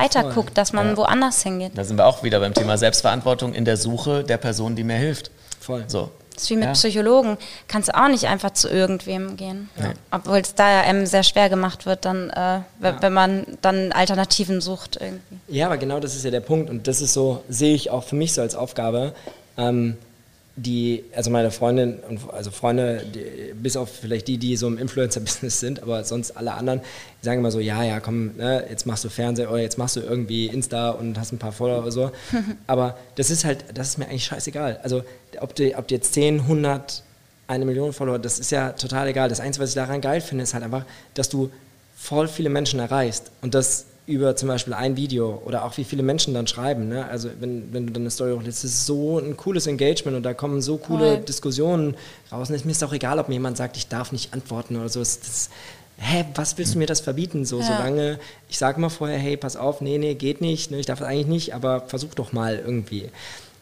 weiter Voll. guckt, dass man woanders hingeht. Da sind wir auch wieder beim Thema Selbstverantwortung in der Suche der Person, die mir hilft. voll. So. Das ist wie mit Ja. Psychologen. Kannst du auch nicht einfach zu irgendwem gehen. Obwohl es da ja einem sehr schwer gemacht wird, dann, äh, wenn, wenn man dann Alternativen sucht irgendwie. Ja, aber genau das ist ja der Punkt und das ist so, sehe ich auch für mich so als Aufgabe, ähm, die, also meine Freundin, und also Freunde, die, bis auf vielleicht die, die so im Influencer-Business sind, aber sonst alle anderen, die sagen immer so, ja, ja, komm, ne, jetzt machst du Fernseher oder jetzt machst du irgendwie Insta und hast ein paar Follower oder so. aber das ist halt, das ist mir eigentlich scheißegal. Also ob du, ob du jetzt 10, 100, eine Million Follower, das ist ja total egal. Das Einzige, was ich daran geil finde, ist halt einfach, dass du voll viele Menschen erreichst und das über zum Beispiel ein Video oder auch wie viele Menschen dann schreiben. Ne? Also wenn, wenn du dann eine Story hochlädst, das ist so ein cooles Engagement und da kommen so coole Voll. Diskussionen raus. Und es mir ist auch egal, ob mir jemand sagt, ich darf nicht antworten oder so. Das, das, hä, was willst du mir das verbieten? So, Ja. solange, ich sage mal vorher, hey, pass auf, nee, nee, geht nicht, ne, ich darf das eigentlich nicht, aber versuch doch mal irgendwie.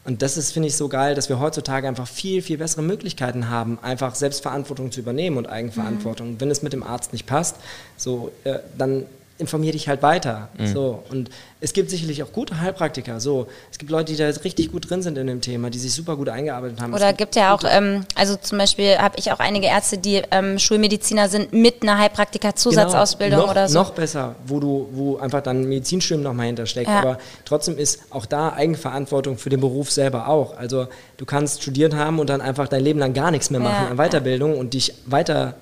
Und das ist, finde ich, so geil, dass wir heutzutage einfach viel, viel bessere Möglichkeiten haben, einfach Selbstverantwortung zu übernehmen und Eigenverantwortung. Und Wenn es mit dem Arzt nicht passt, so, äh, dann informier dich halt weiter. So. Und es gibt sicherlich auch gute Heilpraktiker. So. Es gibt Leute, die da richtig gut drin sind in dem Thema, die sich super gut eingearbeitet haben. Es Oder gibt ja auch, ähm, also zum Beispiel habe ich auch einige Ärzte, die ähm, Schulmediziner sind mit einer Heilpraktiker-Zusatzausbildung Genau, oder so. Noch besser, wo du, wo einfach dann Medizinstudium nochmal hintersteckt. Ja. Aber trotzdem ist auch da Eigenverantwortung für den Beruf selber auch. Also du kannst studiert haben und dann einfach dein Leben lang gar nichts mehr machen Ja, an Weiterbildung und dich weiter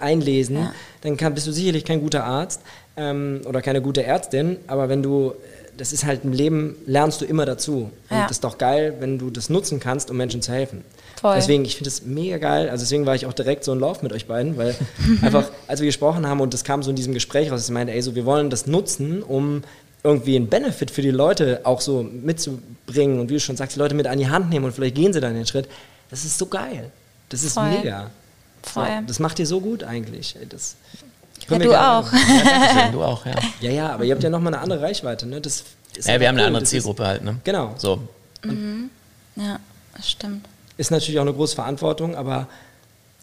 einlesen, Ja. dann kann, bist du sicherlich kein guter Arzt ähm, oder keine gute Ärztin. Aber wenn du, das ist halt im Leben, lernst du immer dazu. Und Ja. das ist doch geil, wenn du das nutzen kannst, um Menschen zu helfen. Voll. Deswegen, ich finde das mega geil. Also deswegen war ich auch direkt so in Lauf mit euch beiden, weil einfach, als wir gesprochen haben und das kam so in diesem Gespräch raus, ich meinte, ey, so, wir wollen das nutzen, um irgendwie einen Benefit für die Leute auch so mitzubringen und wie du schon sagst, die Leute mit an die Hand nehmen und vielleicht gehen sie dann den Schritt. Das ist so geil. Das ist Voll. mega. Voll. So, das macht dir so gut eigentlich. Das Ja, können wir du auch. Ja, du auch, ja. Ja, ja, aber ihr habt ja nochmal eine andere Reichweite. Ne? Das ist ja wir haben eine cool. andere Das Zielgruppe halt, ne? Genau. So. Ja, das stimmt. Ist natürlich auch eine große Verantwortung, aber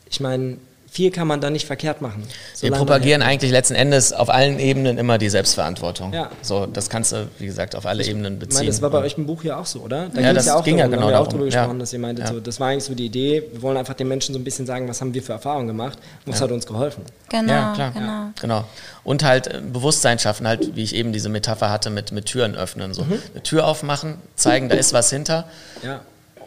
ich meine, viel kann man da nicht verkehrt machen. Wir propagieren eigentlich letzten Endes auf allen Ebenen immer die Selbstverantwortung. Ja. So, das kannst du, wie gesagt, auf alle Ebenen Ich beziehen. meine, das war bei euch im Buch ja auch so, oder? Da Ja, das ja auch ging ja darum, da genau haben wir auch darum, drüber ja. gesprochen, dass ihr meintet, Ja. so, das war eigentlich so die Idee, wir wollen einfach den Menschen so ein bisschen sagen, was haben wir für Erfahrungen gemacht was hat uns geholfen. Genau, ja, klar. genau. Genau. Und halt äh, Bewusstsein schaffen, halt, wie ich eben diese Metapher hatte mit, mit Türen öffnen. So. Mhm. Eine Tür aufmachen, zeigen, da ist was hinter Ja.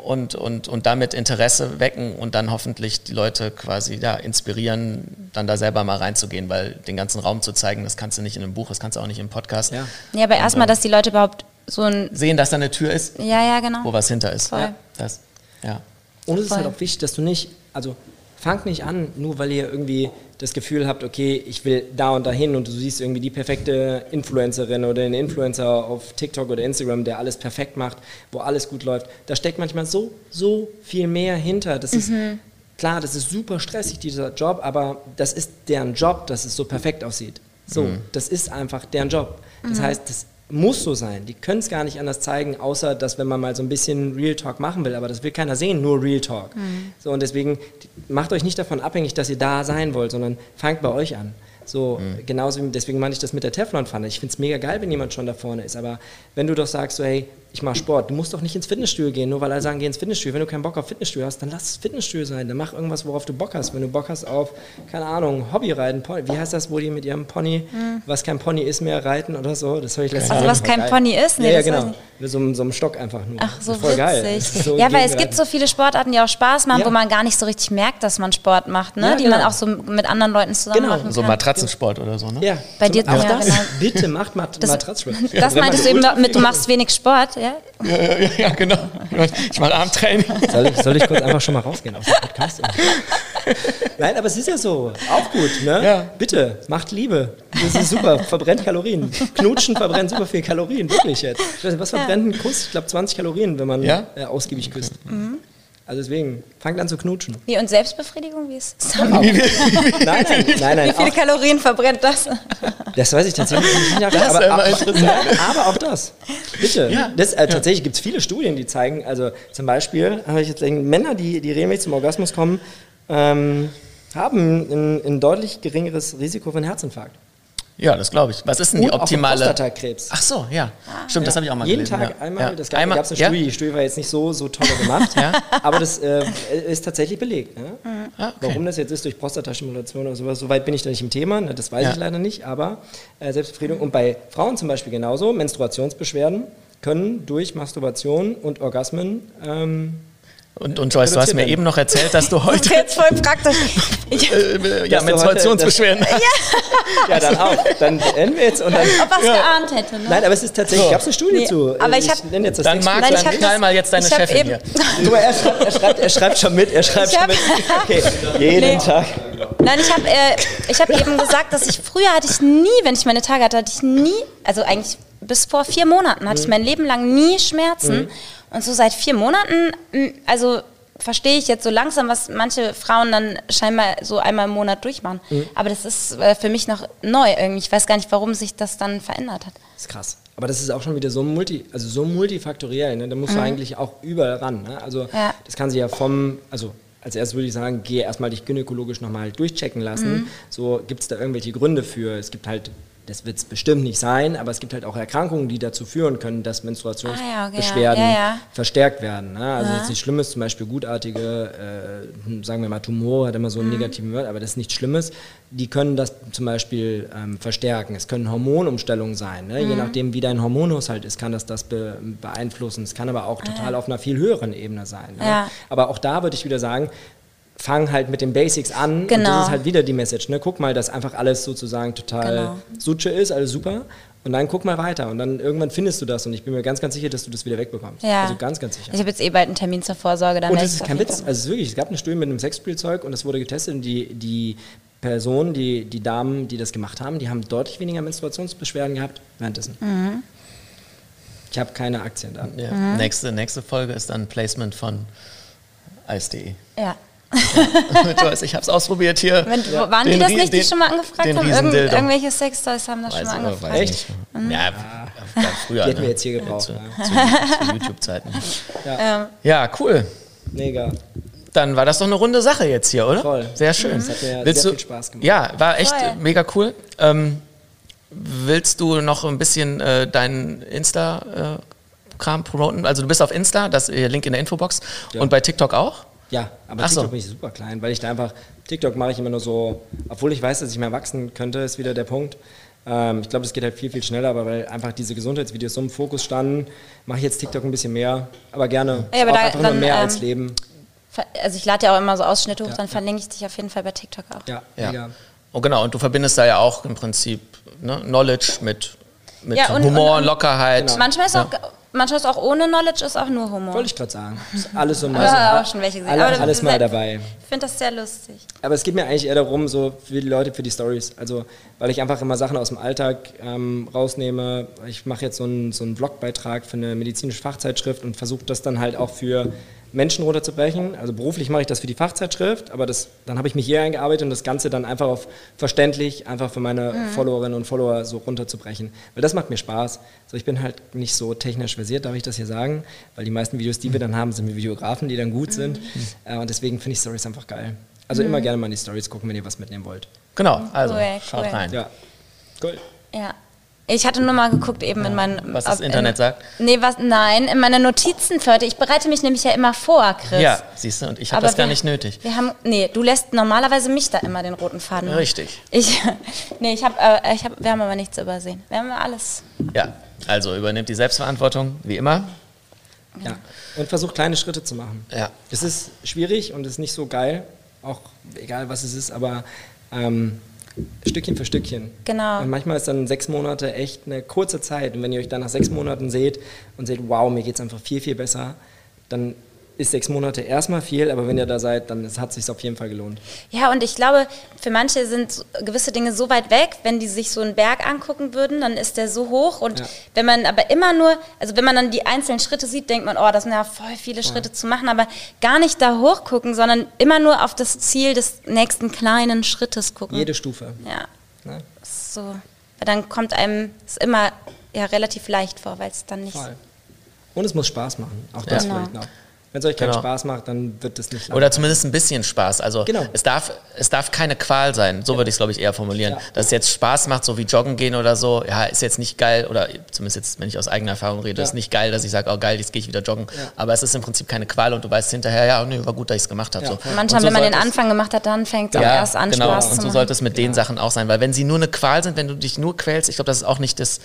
Und, und, und damit Interesse wecken und dann hoffentlich die Leute quasi ja, inspirieren, dann da selber mal reinzugehen, weil den ganzen Raum zu zeigen, das kannst du nicht in einem Buch, das kannst du auch nicht im Podcast. Ja. Ja, aber erstmal, dass die Leute überhaupt so ein. Sehen, dass da eine Tür ist, Ja, ja, genau. wo was hinter ist. Voll. Ja. Das, ja. Und es ist halt auch wichtig, dass du nicht, also fangt nicht an, nur weil ihr irgendwie das Gefühl habt, okay, ich will da und dahin und du siehst irgendwie die perfekte Influencerin oder den Influencer auf TikTok oder Instagram, der alles perfekt macht, wo alles gut läuft. Da steckt manchmal so, so viel mehr hinter. Das ist klar, das ist super stressig, dieser Job, aber das ist deren Job, dass es so perfekt aussieht. So, das ist einfach deren Job. Das heißt, das muss so sein. Die können es gar nicht anders zeigen, außer dass wenn man mal so ein bisschen Real Talk machen will, aber das will keiner sehen, nur Real Talk. So und deswegen macht euch nicht davon abhängig, dass ihr da sein wollt, sondern fangt bei euch an. So, genauso wie, deswegen meine ich das mit der Teflonpfanne. Ich finde es mega geil, wenn jemand schon da vorne ist, aber wenn du doch sagst, so, hey, ich mache Sport, du musst doch nicht ins Fitnessstudio gehen, nur weil alle sagen, geh ins Fitnessstudio. Wenn du keinen Bock auf Fitnessstudio hast, dann lass es Fitnessstudio sein, dann mach irgendwas, worauf du Bock hast. Wenn du Bock hast auf, keine Ahnung, Hobbyreiten, Pony, wie heißt das, wo die mit ihrem Pony, was kein Pony ist mehr, reiten oder so, das habe ich letztens Also was kein Geil. Pony ist? Nee, ja, ja, genau. Mit so, einem- so einem Stock einfach nur. Ach, so voll geil. witzig. Ist so ja, weil es gibt so viele Sportarten, die auch Spaß machen, Ja. wo man gar nicht so richtig merkt, dass man Sport macht, ne? Ja, die genau. man auch so mit anderen Leuten zusammen Genau. machen So kann. Matratzensport oder so, ne? Ja, Bei dir- auch ja, das. genau. Bitte macht Mat Das- Matratzsport. Das meintest du eben mit, du machst wenig Sport, ja? Ja, ja, ja, genau. Ich mache Armtraining. Soll ich, soll ich kurz einfach schon mal rausgehen aus dem Podcast? Nein, aber es ist ja so. Auch gut, ne? Ja. Bitte, macht Liebe. Das ist super. Verbrennt Kalorien. Knutschen verbrennt super viel Kalorien, wirklich jetzt. Was verbrennt ein Kuss? Ich glaube 20 Kalorien, wenn man Ja? äh, ausgiebig küsst. Also deswegen, fangt an zu knutschen. Wie und Selbstbefriedigung, wie ist es? Nein, nein, nein, nein. Wie viele Auch, Kalorien verbrennt das? das weiß ich tatsächlich nicht. Das aber, aber, interessant. aber auch das. Bitte. Ja. Das, äh, tatsächlich gibt es viele Studien, die zeigen, also zum Beispiel habe ich jetzt Männer, die, die regelmäßig zum Orgasmus kommen, ähm, haben ein, ein deutlich geringeres Risiko für einen Herzinfarkt. Ja, das glaube ich. Was ist denn die Und auch für optimale? Prostatakrebs. Ach so, ja. Stimmt, das habe ich auch mal Jeden gelesen. Tag ja. einmal, ja. das gab es eine ja? Studie, die Studie war jetzt nicht so, so toll gemacht, Ja. aber das äh, ist tatsächlich belegt. Ne? Ah, okay. Warum das jetzt ist durch Prostatastimulation oder sowas, soweit bin ich da nicht im Thema, ne? das weiß Ja. ich leider nicht, aber äh, Selbstbefriedigung und bei Frauen zum Beispiel genauso, Menstruationsbeschwerden können durch Masturbation und Orgasmen ähm, Und, und Joyce, du hast mir eben noch erzählt, dass du heute jetzt voll praktisch. Ich, äh, ja, Dass du Menstruationsbeschwerden hast. ja dann auch, dann enden wir jetzt und dann ob was geahnt hätte, ne? Nein, aber es ist tatsächlich, So. gab es eine Studie Nee, zu. aber Äh, ich hab- nenne jetzt das Dann ich dann hab knall mal jetzt deine ich hab Chefin eben- hier. Mal, er schreibt, er, schreibt, er schreibt schon mit, er schreibt Ich schon hab- mit. Okay, jeden Nee. Tag. Nein, ich habe äh, ich hab eben gesagt, dass ich früher hatte ich nie, wenn ich meine Tage hatte, hatte ich nie, also eigentlich bis vor vier Monaten hatte ich Mhm. mein Leben lang nie Schmerzen. Und so seit vier Monaten, also verstehe ich jetzt so langsam, was manche Frauen dann scheinbar so einmal im Monat durchmachen. Mhm. Aber das ist äh, für mich noch neu irgendwie. Ich weiß gar nicht, warum sich das dann verändert hat. Das ist krass. Aber das ist auch schon wieder so multi, also so multifaktoriell. Ne? Da musst du eigentlich auch überall ran. Ne? Also Ja. das kann sich ja vom, also als erstes würde ich sagen, geh erstmal dich gynäkologisch nochmal durchchecken lassen. So gibt es da irgendwelche Gründe für. Es gibt halt, das wird es bestimmt nicht sein, aber es gibt halt auch Erkrankungen, die dazu führen können, dass Menstruationsbeschwerden Ah, ja, ja, ja. verstärkt werden. Ne? Also das ist nichts Schlimmes, zum Beispiel gutartige, äh, sagen wir mal Tumor, hat immer so einen Mhm. negativen Wert, aber das ist nichts Schlimmes. Die können das zum Beispiel ähm, verstärken. Es können Hormonumstellungen sein. Ne? Mhm. Je nachdem, wie dein Hormonhaushalt ist, kann das das be beeinflussen. Es kann aber auch total auf einer viel höheren Ebene sein. Ne? Ah. Aber auch da würde ich wieder sagen, fang halt mit den Basics an. Und Genau. das ist halt wieder die Message. Ne? Guck mal, dass einfach alles sozusagen total Genau. Sutsche ist, alles super. Und dann guck mal weiter. Und dann irgendwann findest du das. Und ich bin mir ganz, ganz sicher, dass du das wieder wegbekommst. Ja. Also ganz, ganz sicher. Ich habe jetzt eh bald einen Termin zur Vorsorge. Dann Und das ist kein Witz. Also es ist wirklich, es gab eine Studie mit einem Sexspielzeug und das wurde getestet und die, die Personen, die, die Damen, die das gemacht haben, die haben deutlich weniger Menstruationsbeschwerden gehabt währenddessen. Mhm. Ich habe keine Aktien da. Ja. Nächste, nächste Folge ist dann Placement von Eis.de. Ja. Joyce, ich habe es ausprobiert hier. Wenn, wo- waren die Den das Rie- nicht, die den- schon mal angefragt haben? Irgend, irgendwelche Sextoys haben das schon Weiß, mal ich- angefragt. weiß ich nicht. Ja, f- früher. Die hätten wir ne? jetzt hier gebraucht. Zu, Ja. zu, zu YouTube-Zeiten. Ähm, Ja, cool. Mega. Dann war das doch eine runde Sache jetzt hier, oder? Voll. Sehr schön. Das hat mir willst sehr du, viel Spaß gemacht. Ja, war echt Voll. mega cool. Ähm, willst du noch ein bisschen äh, deinen Insta-Kram promoten? Also du bist auf Insta, das äh, Link in der Infobox. Ja. Und bei TikTok auch? Ja, aber Ach so. TikTok bin ich super klein, weil ich da einfach, TikTok mache ich immer nur so, obwohl ich weiß, dass ich mehr wachsen könnte, ist wieder der Punkt. Ähm, ich glaube, das geht halt viel, viel schneller, aber weil einfach diese Gesundheitsvideos so im Fokus standen, mache ich jetzt TikTok ein bisschen mehr, aber gerne. Ja, aber auch da- einfach nur dann, mehr ähm, als Leben. Also ich lade ja auch immer so Ausschnitte hoch, Ja, dann ja. verlinke ich dich auf jeden Fall bei TikTok auch. Ja, Ja. mega. Oh, genau. Und du verbindest da ja auch im Prinzip ne, Knowledge mit, mit Ja, und- Humor, und- und- Lockerheit. Genau. Manchmal ist, Ja. auch, manchmal ist auch ohne Knowledge ist auch nur Humor. Wollte ich gerade sagen. Ist alles so mal so. auch schon welche gesehen. Alle, Aber alles mal sehr- dabei. Ich finde das sehr lustig. Aber es geht mir eigentlich eher darum, so für die Leute, für die Stories. Also, weil ich einfach immer Sachen aus dem Alltag ähm, rausnehme. Ich mache jetzt so einen, so einen Blogbeitrag für eine medizinische Fachzeitschrift und versuche das dann halt auch für Menschen runterzubrechen. Also beruflich mache ich das für die Fachzeitschrift, aber das, dann habe ich mich hier eingearbeitet und das Ganze dann einfach auf verständlich, einfach für meine Followerinnen und Follower so runterzubrechen. Weil das macht mir Spaß. So, ich bin halt nicht so technisch versiert, darf ich das hier sagen, weil die meisten Videos, die wir dann haben, sind mit Videografen, die dann gut sind. Äh, und deswegen finde ich Stories einfach geil. Also immer gerne mal in die Stories gucken, wenn ihr was mitnehmen wollt. Genau, also Cool, schaut cool. rein. Ja. Cool. Ja. Ich hatte nur mal geguckt eben in meinen... was das Internet in, sagt? Nee, was, nein, in meine Notizen für heute. Ich bereite mich nämlich ja immer vor, Chris. Ja, siehst du, und ich habe das gar wir- nicht nötig. Wir haben, nee, du lässt normalerweise mich da immer den roten Faden. Richtig. Ich, nee, ich hab, äh, ich hab, wir haben aber nichts übersehen. Wir haben alles. Ja, also übernimmt die Selbstverantwortung, wie immer. Ja. Und versucht kleine Schritte zu machen. Ja. Es ist schwierig und es ist nicht so geil, auch egal was es ist, aber ähm, Stückchen für Stückchen. Genau. Und manchmal ist dann sechs Monate echt eine kurze Zeit. Und wenn ihr euch dann nach sechs Monaten seht und seht, wow, mir geht es einfach viel, viel besser, dann ist sechs Monate erstmal viel, aber wenn ihr da seid, dann hat es sich auf jeden Fall gelohnt. Ja, und ich glaube, für manche sind gewisse Dinge so weit weg, wenn die sich so einen Berg angucken würden, dann ist der so hoch. Und Ja. wenn man aber immer nur, also wenn man dann die einzelnen Schritte sieht, denkt man, oh, das sind ja voll viele Schritte zu machen, aber gar nicht da hochgucken, sondern immer nur auf das Ziel des nächsten kleinen Schrittes gucken. Jede Stufe. Ja, Ne? so. Weil dann kommt einem es immer ja, relativ leicht vor, weil es dann nicht. Voll. Und es muss Spaß machen. Auch das Genau. vielleicht noch. Wenn es euch keinen Genau. Spaß macht, dann wird es nicht Oder zumindest ein bisschen Spaß. Also Genau. es, darf, es darf keine Qual sein. So würde ich es, glaube ich, eher formulieren. Ja. Dass es jetzt Spaß macht, so wie Joggen gehen oder so. Ja, ist jetzt nicht geil. Oder zumindest jetzt, wenn ich aus eigener Erfahrung rede, Ja. ist nicht geil, dass ich sage, oh geil, jetzt gehe ich wieder joggen. Ja. Aber es ist im Prinzip keine Qual und du weißt hinterher, ja, nee, war gut, dass ich es gemacht habe. Ja, so. Manchmal, Und so wenn man den Anfang gemacht hat, dann fängt es auch Ja, erst an, genau. Spaß und zu so machen. sollte es mit den Sachen auch sein. Weil wenn sie nur eine Qual sind, wenn du dich nur quälst, ich glaube, das ist auch nicht das,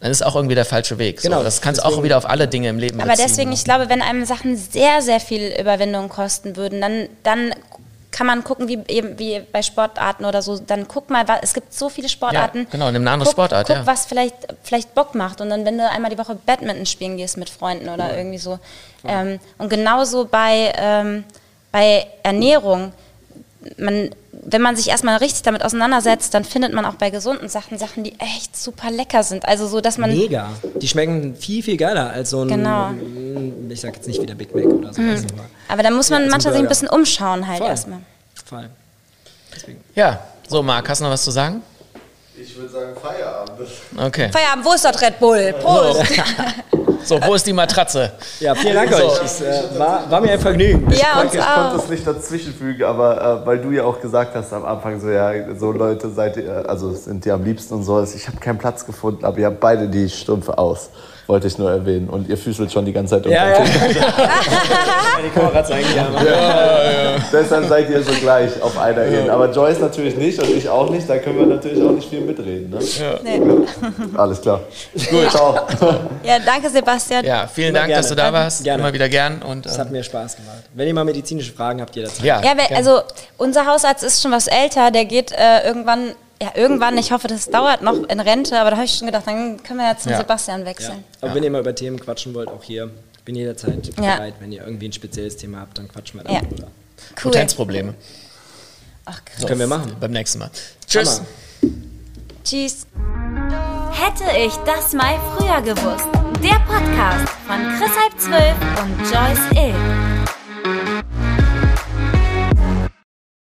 dann ist auch irgendwie der falsche Weg. So, Genau, das kannst du auch wieder auf alle Dinge im Leben Aber beziehen. deswegen, ich glaube, wenn einem Sachen sehr, sehr viel Überwindung kosten würden, dann, dann kann man gucken, wie, eben, wie bei Sportarten oder so, dann guck mal, es gibt so viele Sportarten. Ja, genau, nimm eine andere guck, Sportart, Guck, ja. was vielleicht, vielleicht Bock macht und dann, wenn du einmal die Woche Badminton spielen gehst mit Freunden oder irgendwie so. Ähm, und genauso bei, ähm, bei Ernährung, man, wenn man sich erstmal richtig damit auseinandersetzt, dann findet man auch bei gesunden Sachen Sachen, die echt super lecker sind. Also so, dass man Mega. Die schmecken viel, viel geiler als so ein, Genau. ich sag jetzt nicht wieder Big Mac oder sowas. aber Aber da muss man Ja, manchmal sich ein bisschen umschauen halt Voll. erstmal. Voll. Deswegen. Ja, so Marc, hast du noch was zu sagen? Ich würde sagen Feierabend. Okay. Feierabend, wo ist das Red Bull? Prost! So, wo ist die Matratze? Ja, vielen Dank So. euch. Es äh, war, war mir ein Vergnügen. Ja, uns Ich konnte es nicht dazwischenfügen, aber äh, weil du ja auch gesagt hast am Anfang, so ja, so Leute seid ihr, also sind dir am liebsten und so. Ich habe keinen Platz gefunden, aber ihr habt beide die Strümpfe aus. Wollte ich nur erwähnen. Und ihr füßelt schon die ganze Zeit Ja, unter ja. Tisch. Die Kamera zeigen, ja. Deshalb seid ihr so gleich auf einer Ebene. Aber Joyce natürlich nicht und ich auch nicht. Da können wir natürlich auch nicht viel mitreden. Ne? Nee. Alles klar. Gut. Ciao. Ja, danke Sebastian. Ja, vielen Immer Dank, gerne. dass du da warst. Gerne. Immer wieder gern. Und, Es äh, hat mir Spaß gemacht. Wenn ihr mal medizinische Fragen habt, jederzeit. ja, Ja, also unser Hausarzt ist schon was älter, der geht äh, irgendwann, ja irgendwann, ich hoffe, das dauert noch in Rente, aber da habe ich schon gedacht, dann können wir ja zum Ja. Sebastian Ja. wechseln. Aber wenn ihr mal über Themen quatschen wollt, auch hier, ich bin jederzeit Ja. bereit. Wenn ihr irgendwie ein spezielles Thema habt, dann quatschen wir da Ja. drüber. Cool. Potenzprobleme. Ach, krass. Das können wir machen. Beim nächsten Mal. Tschüss. Hammer. Tschüss. Hätte ich das mal früher gewusst. Der Podcast von Chris Halb Zwölf und Joyce Ill.